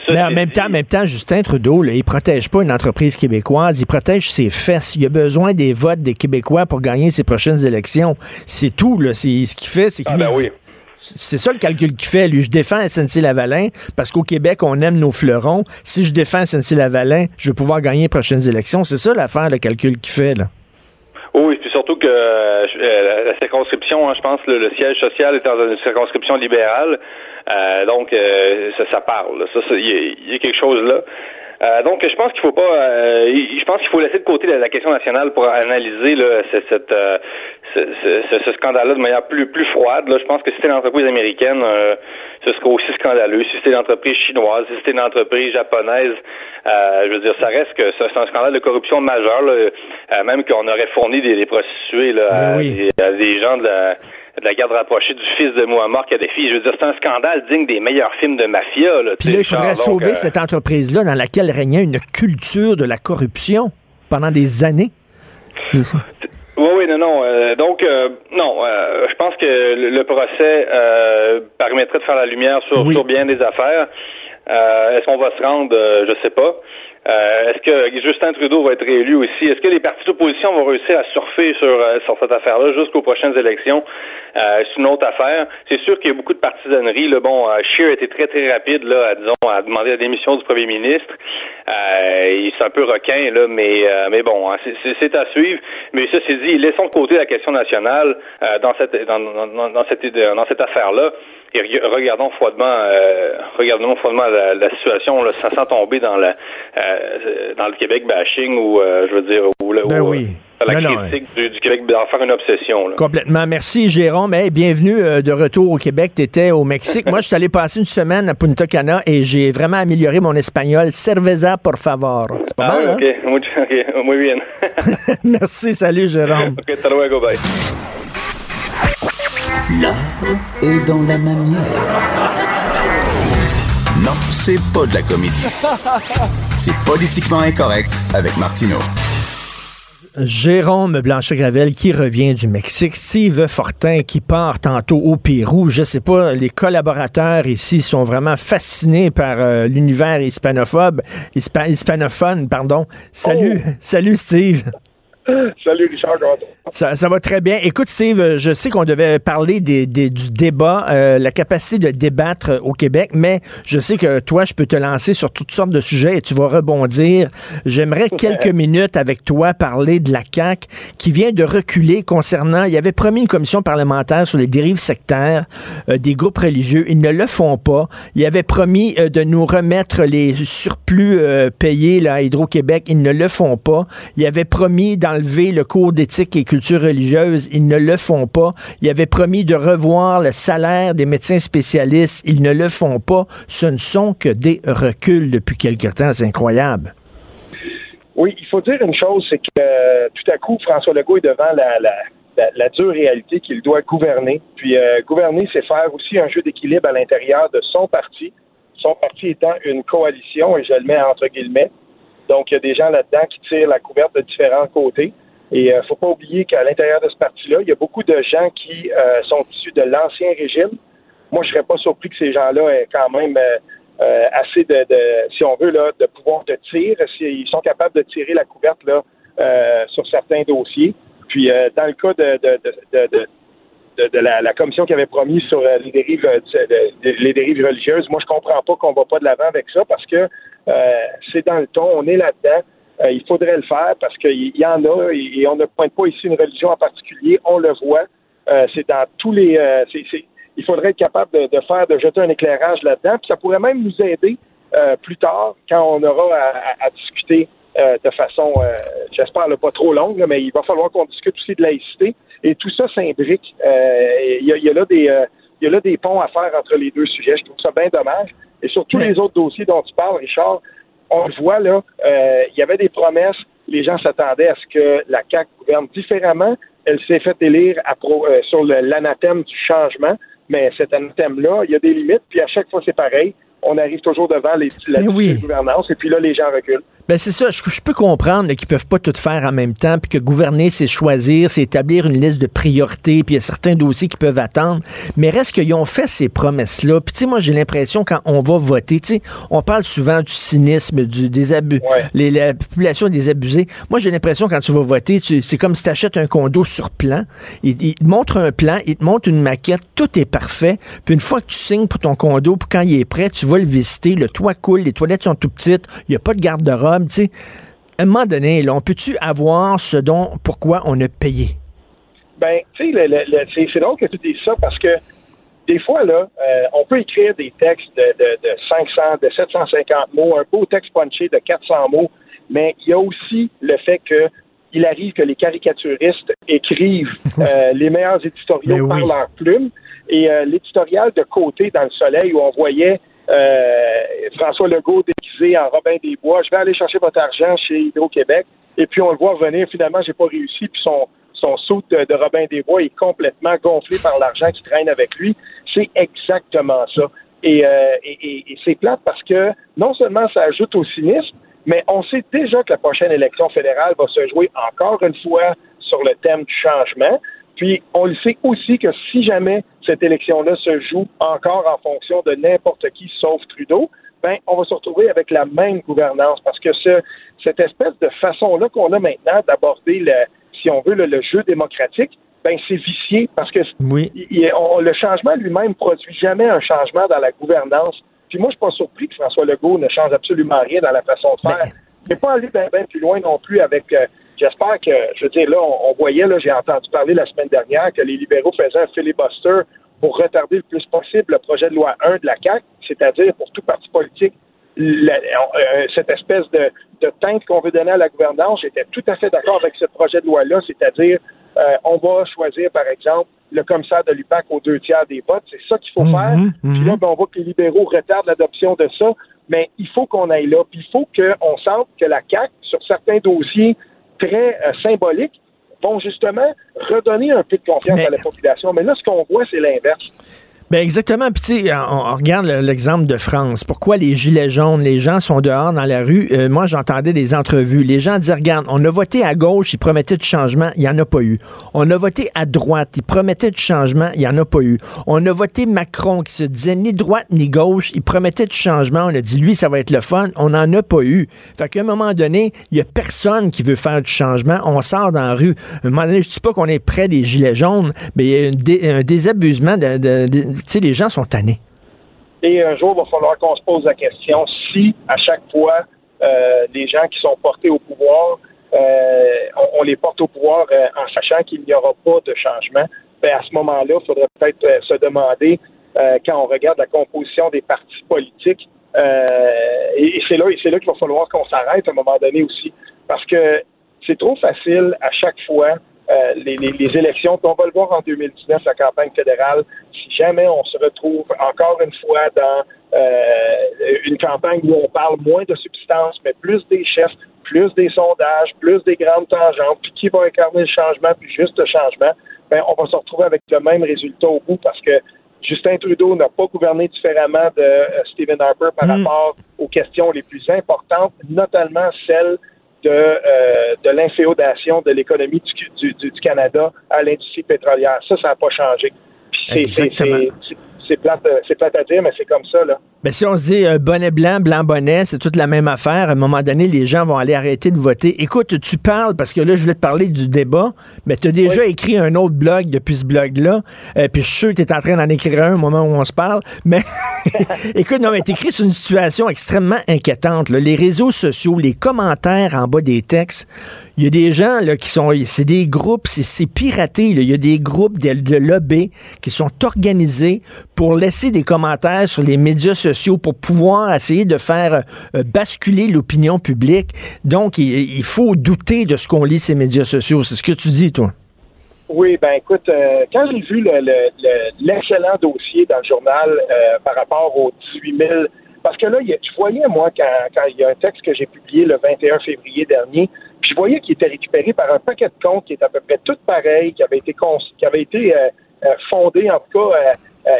mais en même temps, en même temps, Justin Trudeau, là, il protège pas une entreprise québécoise, il protège ses fesses. Il a besoin des votes des Québécois pour gagner ses prochaines élections. C'est tout, là. C'est ce qu'il fait, c'est qu'il ah, ben oui. C'est ça le calcul qu'il fait. Lui, je défends SNC-Lavalin parce qu'au Québec, on aime nos fleurons. Si je défends SNC-Lavalin, je vais pouvoir gagner les prochaines élections. C'est ça l'affaire, le calcul qu'il fait, là. Oui, puis surtout que euh, la circonscription, hein, je pense, le, siège social est dans une circonscription libérale. Euh, donc, euh, ça, ça parle. Ça, il y, a quelque chose là. Euh, donc, je pense qu'il faut pas. Euh, je pense qu'il faut laisser de côté la, question nationale pour analyser là, cette, euh, ce, ce, ce scandale-là de manière plus plus froide. Là, je pense que si c'était une entreprise américaine, ce serait aussi scandaleux. Si c'était une entreprise chinoise, si c'était une entreprise japonaise, je veux dire, ça reste que c'est un scandale de corruption majeur. Là, même qu'on aurait fourni des, des prostituées là, à, des, à, des, gens de la de la garde rapprochée du fils de Muammar Kadhafi. Je veux dire, c'est un scandale digne des meilleurs films de mafia. Là, Puis là, il faudrait sauver euh, cette entreprise-là dans laquelle régnait une culture de la corruption pendant des années. Oui, oui, non, non. Euh, donc, euh, non, je pense que le, procès permettrait de faire la lumière sur, sur bien des affaires. Est-ce qu'on va se rendre? je sais pas. Euh, est-ce que Justin Trudeau va être réélu aussi? Est-ce que les partis d'opposition vont réussir à surfer sur, euh, sur cette affaire-là jusqu'aux prochaines élections? Euh, c'est une autre affaire. C'est sûr qu'il y a beaucoup de partisanerie. Là. Bon, Scheer a été très, très rapide, là, à, disons, à demander la démission du premier ministre. il est un peu requin, là, mais, mais bon, hein, c'est à suivre. Mais ça, c'est dit, laissons de côté la question nationale dans cette, dans, dans, dans cette, dans cette affaire-là et regardons froidement, euh, regardons froidement la, situation, là, sans tomber dans la euh, dans le Québec bashing ou euh, je veux dire ou, ben oui. la critique du, Québec d'en faire une obsession. Complètement. Merci Jérôme. bienvenue de retour au Québec. Tu étais au Mexique. Moi, je suis allé passer une semaine à Punta Cana et j'ai vraiment amélioré mon espagnol. Cerveza, por favor. C'est pas ah, mal, okay. hein? Ok, muy bien. Merci. Salut Jérôme. Ok, hasta luego. Bye. L'art est dans la manière. Non, c'est pas de la comédie. C'est politiquement incorrect avec Martineau. Jérôme Blanchet-Gravel qui revient du Mexique, Steve Fortin qui part tantôt au Pérou. Je sais pas, les collaborateurs ici sont vraiment fascinés par euh, l'univers hispanophobe, hispanophone, pardon. Salut, oh. salut Steve. Salut Richard, ça, ça, va très bien. Écoute, Steve, je sais qu'on devait parler des, du débat, euh, la capacité de débattre au Québec, mais je sais que toi, je peux te lancer sur toutes sortes de sujets et tu vas rebondir. J'aimerais quelques minutes avec toi parler de la CAQ qui vient de reculer concernant, il y avait promis une commission parlementaire sur les dérives sectaires euh, des groupes religieux. Ils ne le font pas. Il avait promis euh, de nous remettre les surplus payés là, à Hydro-Québec. Ils ne le font pas. Il avait promis dans le cours d'éthique et culture religieuse. Ils ne le font pas. Ils avaient promis de revoir le salaire des médecins spécialistes. Ils ne le font pas. Ce ne sont que des reculs depuis quelque temps. C'est incroyable. Oui, il faut dire une chose, c'est que euh, tout à coup, François Legault est devant la, dure réalité qu'il doit gouverner. Puis euh, gouverner, c'est faire aussi un jeu d'équilibre à l'intérieur de son parti. Son parti étant une coalition, et je le mets entre guillemets, donc, il y a des gens là-dedans qui tirent la couverte de différents côtés. Et il euh, ne faut pas oublier qu'à l'intérieur de ce parti-là, il y a beaucoup de gens qui euh, sont issus de l'ancien régime. Moi, je serais pas surpris que ces gens-là aient quand même euh, assez de, si on veut, là, de pouvoir de tir. S'ils sont capables de tirer la couverte là, sur certains dossiers. Puis, dans le cas de, la, commission qui avait promis sur les dérives les dérives religieuses. Moi, je comprends pas qu'on va pas de l'avant avec ça parce que c'est dans le ton, on est là-dedans. il faudrait le faire parce qu'il y en a et, on ne pointe pas ici une religion en particulier, on le voit. c'est dans tous les. il faudrait être capable de, faire, de jeter un éclairage là-dedans. Puis ça pourrait même nous aider plus tard quand on aura à discuter euh, de façon, euh, j'espère, pas trop longue, mais il va falloir qu'on discute aussi de laïcité. Et tout ça s'imbrique. Euh, il y, a, là des il y a là des ponts à faire entre les deux sujets. Je trouve ça bien dommage. Et sur tous les autres dossiers dont tu parles, Richard, on le voit là, il y avait des promesses. Les gens s'attendaient à ce que la CAQ gouverne différemment. Elle s'est fait élire à sur l'anathème du changement, mais cet anathème-là, il y a des limites. Puis à chaque fois, c'est pareil. On arrive toujours devant les, la gouvernance, et puis là, les gens reculent. Ben c'est ça, je, peux comprendre qu'ils peuvent pas tout faire en même temps, puis que gouverner, c'est choisir, c'est établir une liste de priorités, puis il y a certains dossiers qui peuvent attendre. Mais reste qu'ils ont fait ces promesses-là. Puis tu sais, moi j'ai l'impression quand on va voter, tu sais, on parle souvent du cynisme, du, des abus, les, la population des abusés. Moi j'ai l'impression quand tu vas voter, c'est comme si tu achètes un condo sur plan. Il, te montre un plan, il te montre une maquette, tout est parfait. Puis une fois que tu signes pour ton condo, puis quand il est prêt, tu vas le visiter, le toit coule, les toilettes sont tout petites, il n'y a pas de garde-robe à un moment donné, on peut-tu avoir ce dont, pourquoi on a payé? Ben, tu sais, c'est drôle que tu dises ça parce que des fois, là, euh, on peut écrire des textes de, de, 500, de 750 mots, un beau texte punché de 400 mots, mais il y a aussi le fait que il arrive que les caricaturistes écrivent euh, les meilleurs éditoriaux ben par leur plume. Et euh, l'éditorial de côté dans le soleil où on voyait François Legault en Robin des Bois. Je vais aller chercher votre argent chez Hydro-Québec. Et puis, on le voit revenir. Finalement, j'ai pas réussi. Puis, son, son saut de, Robin des Bois est complètement gonflé par l'argent qui traîne avec lui. C'est exactement ça. Et, euh, et, et c'est plate parce que non seulement ça ajoute au cynisme, mais on sait déjà que la prochaine élection fédérale va se jouer encore une fois sur le thème du changement. Puis on le sait aussi que si jamais cette élection-là se joue encore en fonction de n'importe qui sauf Trudeau, ben on va se retrouver avec la même gouvernance parce que ce, cette espèce de façon-là qu'on a maintenant d'aborder le, si on veut, le, jeu démocratique, ben c'est vicié parce que oui. le changement lui-même produit jamais un changement dans la gouvernance. Puis moi, je suis pas surpris que François Legault ne change absolument rien dans la façon de faire. Mais, pas aller bien plus loin non plus avec euh, J'espère que, je veux dire, là, on, voyait, là, j'ai entendu parler la semaine dernière que les libéraux faisaient un filibuster pour retarder le plus possible le projet de loi 1 de la CAQ, c'est-à-dire pour tout parti politique, euh, cette espèce de, de teinte qu'on veut donner à la gouvernance. J'étais tout à fait d'accord avec ce projet de loi-là, c'est-à-dire euh, on va choisir, par exemple, le commissaire de l'UPAC aux deux tiers des votes. C'est ça qu'il faut mhm, faire. Puis là, mhm. ben, on voit que les libéraux retardent l'adoption de ça. Mais il faut qu'on aille là. Puis il faut qu'on sente que la CAQ, sur certains dossiers, très euh, symboliques vont justement redonner un peu de confiance à la population. Mais là, ce qu'on voit, c'est l'inverse. Ben exactement. Puis sais, on, regarde l'exemple de France. Pourquoi les gilets jaunes, les gens sont dehors dans la rue? Euh, moi, j'entendais des entrevues. Les gens disaient, regarde, on a voté à gauche, ils promettaient du changement, il n'y en a pas eu. On a voté à droite, ils promettaient du changement, il n'y en a pas eu. On a voté Macron, qui se disait ni droite ni gauche, il promettait du changement. On a dit, lui, ça va être le fun. On n'en a pas eu. Fait qu'à un moment donné, il n'y a personne qui veut faire du changement. On sort dans la rue. À un moment donné, je dis pas qu'on est près des gilets jaunes, mais il y a un désabusement de, de les gens sont tannés. Et un jour, il va falloir qu'on se pose la question si, à chaque fois, euh, les gens qui sont portés au pouvoir, euh, on, les porte au pouvoir euh, en sachant qu'il n'y aura pas de changement, ben à ce moment-là, il faudrait peut-être se demander, quand on regarde la composition des partis politiques, et, c'est là, c'est là qu'il va falloir qu'on s'arrête à un moment donné aussi, parce que c'est trop facile à chaque fois euh, les, les, élections. on va le voir en 2019, la campagne fédérale. Si jamais on se retrouve encore une fois dans euh, une campagne où on parle moins de substance, mais plus des chefs, plus des sondages, plus des grandes tangentes, puis qui va incarner le changement, puis juste le changement, ben, on va se retrouver avec le même résultat au bout parce que Justin Trudeau n'a pas gouverné différemment de euh, Stephen Harper par mm. rapport aux questions les plus importantes, notamment celles de, euh, de l'inféodation de l'économie du, du, du, Canada à l'industrie pétrolière. Ça, ça n'a pas changé. c'est plate à dire, mais c'est comme ça, là. Ben, si on se dit euh, bonnet blanc, blanc bonnet, c'est toute la même affaire, à un moment donné, les gens vont aller arrêter de voter. Écoute, tu parles, parce que là, je voulais te parler du débat, mais tu as déjà écrit un autre blog depuis ce blog-là, euh, puis je suis sûr que tu es en train d'en écrire un au moment où on se parle, mais écoute, non, mais t'écris sur une situation extrêmement inquiétante. Les réseaux sociaux, les commentaires en bas des textes, il y a des gens là, qui sont, c'est des groupes, c'est piraté, il y a des groupes de, de lobby qui sont organisés pour laisser des commentaires sur les médias sociaux pour pouvoir essayer de faire euh, basculer l'opinion publique. Donc, il, faut douter de ce qu'on lit ces médias sociaux. C'est ce que tu dis, toi. Oui, ben écoute, euh, quand j'ai vu l'excellent dossier dans le journal euh, par rapport aux 18 000, parce que là, tu voyais, moi, quand, il y a un texte que j'ai publié le 21 février dernier, puis je voyais qu'il était récupéré par un paquet de comptes qui est à peu près tout pareil, qui avait été, qui avait été fondé, en tout cas,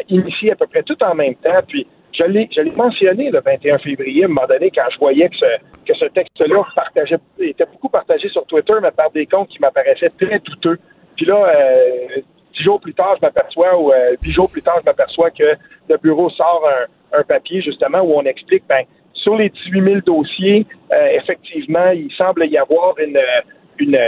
initié à peu près tout en même temps. Puis je l'ai, mentionné le 21 février, à un moment donné, quand je voyais que ce, que ce texte-là était beaucoup partagé sur Twitter, mais par des comptes qui m'apparaissaient très douteux. Puis là, euh, dix jours plus tard, je m'aperçois, ou euh, jours plus tard, je m'aperçois que le bureau sort un, papier, justement, où on explique, ben, sur les 18 000 dossiers, euh, effectivement, il semble y avoir une, une,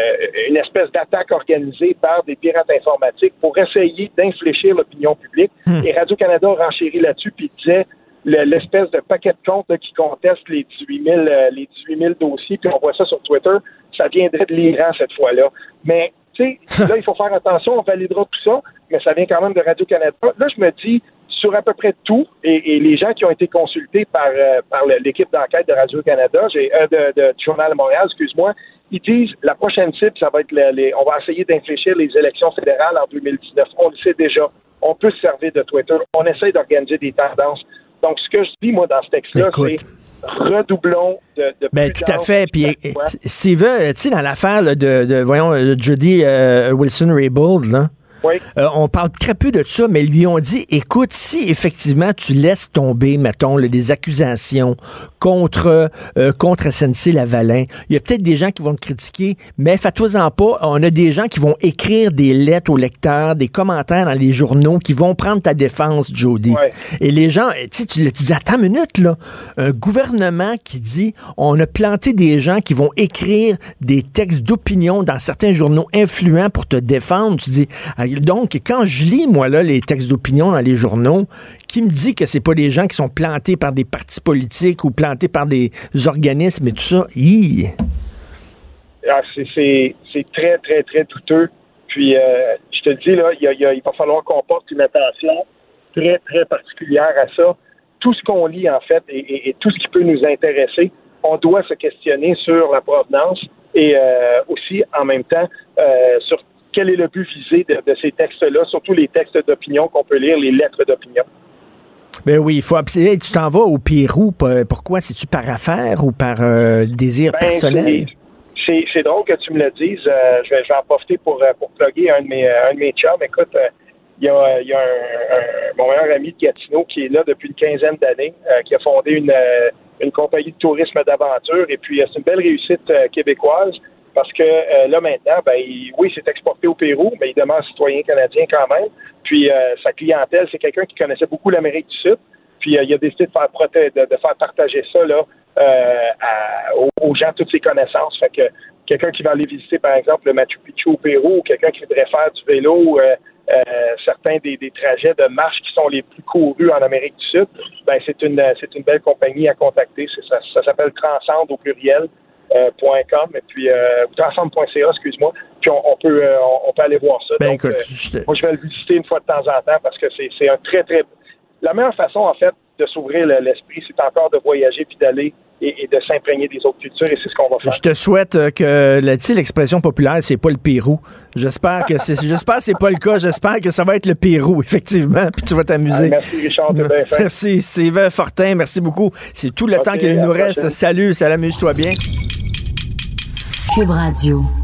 une espèce d'attaque organisée par des pirates informatiques pour essayer d'infléchir l'opinion publique. Hmm. Et Radio-Canada a renchéri là-dessus puis disait l'espèce de paquet de comptes qui conteste les 18 000, euh, les 18 000 dossiers, puis on voit ça sur Twitter, ça viendrait de l'Iran cette fois-là. Mais, tu sais, là, il faut faire attention, on validera tout ça, mais ça vient quand même de Radio-Canada. Là, je me dis, sur à peu près tout, et, les gens qui ont été consultés par, euh, par l'équipe d'enquête de Radio-Canada, j'ai euh, de, de, du Journal de Montréal, excuse-moi, ils disent la prochaine cible, ça va être les, on va essayer d'infléchir les élections fédérales en 2019. On le sait déjà. On peut se servir de Twitter. On essaie d'organiser des tendances. Donc, ce que je dis, moi, dans ce texte-là, c'est redoublons de, de ben, tout à fait. Puis, Steve, tu sais, dans l'affaire de, de, voyons, Judy euh, Wilson-Raybould, là, euh, on parle très peu de ça, mais lui ont dit, écoute, si effectivement tu laisses tomber, mettons, les accusations contre, euh, contre SNC Lavalin, il y a peut-être des gens qui vont te critiquer, mais fais-toi-en pas, on a des gens qui vont écrire des lettres aux lecteurs, des commentaires dans les journaux, qui vont prendre ta défense, Jody. Et les gens, tu tu dis, attends une minute, là, un gouvernement qui dit, on a planté des gens qui vont écrire des textes d'opinion dans certains journaux influents pour te défendre, tu dis, donc, quand je lis, moi, là, les textes d'opinion dans les journaux, qui me dit que c'est pas des gens qui sont plantés par des partis politiques ou plantés par des organismes et tout ça? Ah, c'est très, très, très douteux. Puis, euh, je te dis, là, il, va falloir qu'on porte une attention très, très particulière à ça. Tout ce qu'on lit, en fait, et, tout ce qui peut nous intéresser, on doit se questionner sur la provenance et euh, aussi, en même temps, euh, sur quel est le but visé de, ces textes-là, surtout les textes d'opinion qu'on peut lire, les lettres d'opinion. Ben oui, il faut Tu t'en vas au Pérou. Pourquoi? C'est-tu par affaire ou par euh, désir ben, personnel? C'est drôle que tu me le dises. Euh, je, vais, en profiter pour, euh, pour plugger un de mes, un de mes chums. Écoute, il y a, y a un, mon meilleur ami de Gatineau qui est là depuis une quinzaine d'années, qui a fondé une, une compagnie de tourisme d'aventure. Et puis, c'est une belle réussite québécoise. Parce que euh, là, maintenant, ben, oui, c'est exporté au Pérou, mais il demande citoyen canadien quand même. Puis euh, sa clientèle, c'est quelqu'un qui connaissait beaucoup l'Amérique du Sud. Puis euh, il a décidé de faire, de, faire partager ça là, aux, gens, toutes ses connaissances. Fait que quelqu'un qui va aller visiter, par exemple, le Machu Picchu au Pérou, ou quelqu'un qui voudrait faire du vélo, certains des, trajets de marche qui sont les plus courus en Amérique du Sud, ben c'est une c'est une belle compagnie à contacter. Ça, ça s'appelle Transcende au pluriel. Euh, .com et puis euh, excuse-moi. Puis on, peut euh, on, peut aller voir ça. Ben, Donc, euh, moi, je vais le visiter une fois de temps en temps parce que c'est un très très la meilleure façon en fait de s'ouvrir l'esprit, c'est encore de voyager puis d'aller et, de s'imprégner des autres cultures et c'est ce qu'on va faire. Je te souhaite que l'expression populaire, c'est pas le Pérou. J'espère que c'est j'espère que c'est pas le cas. J'espère que ça va être le Pérou, effectivement, puis tu vas t'amuser. merci Richard, bien Merci Sylvain Fortin, merci beaucoup. C'est tout le temps qu'il nous reste. Salut, ça amuse-toi bien. Cube Radio.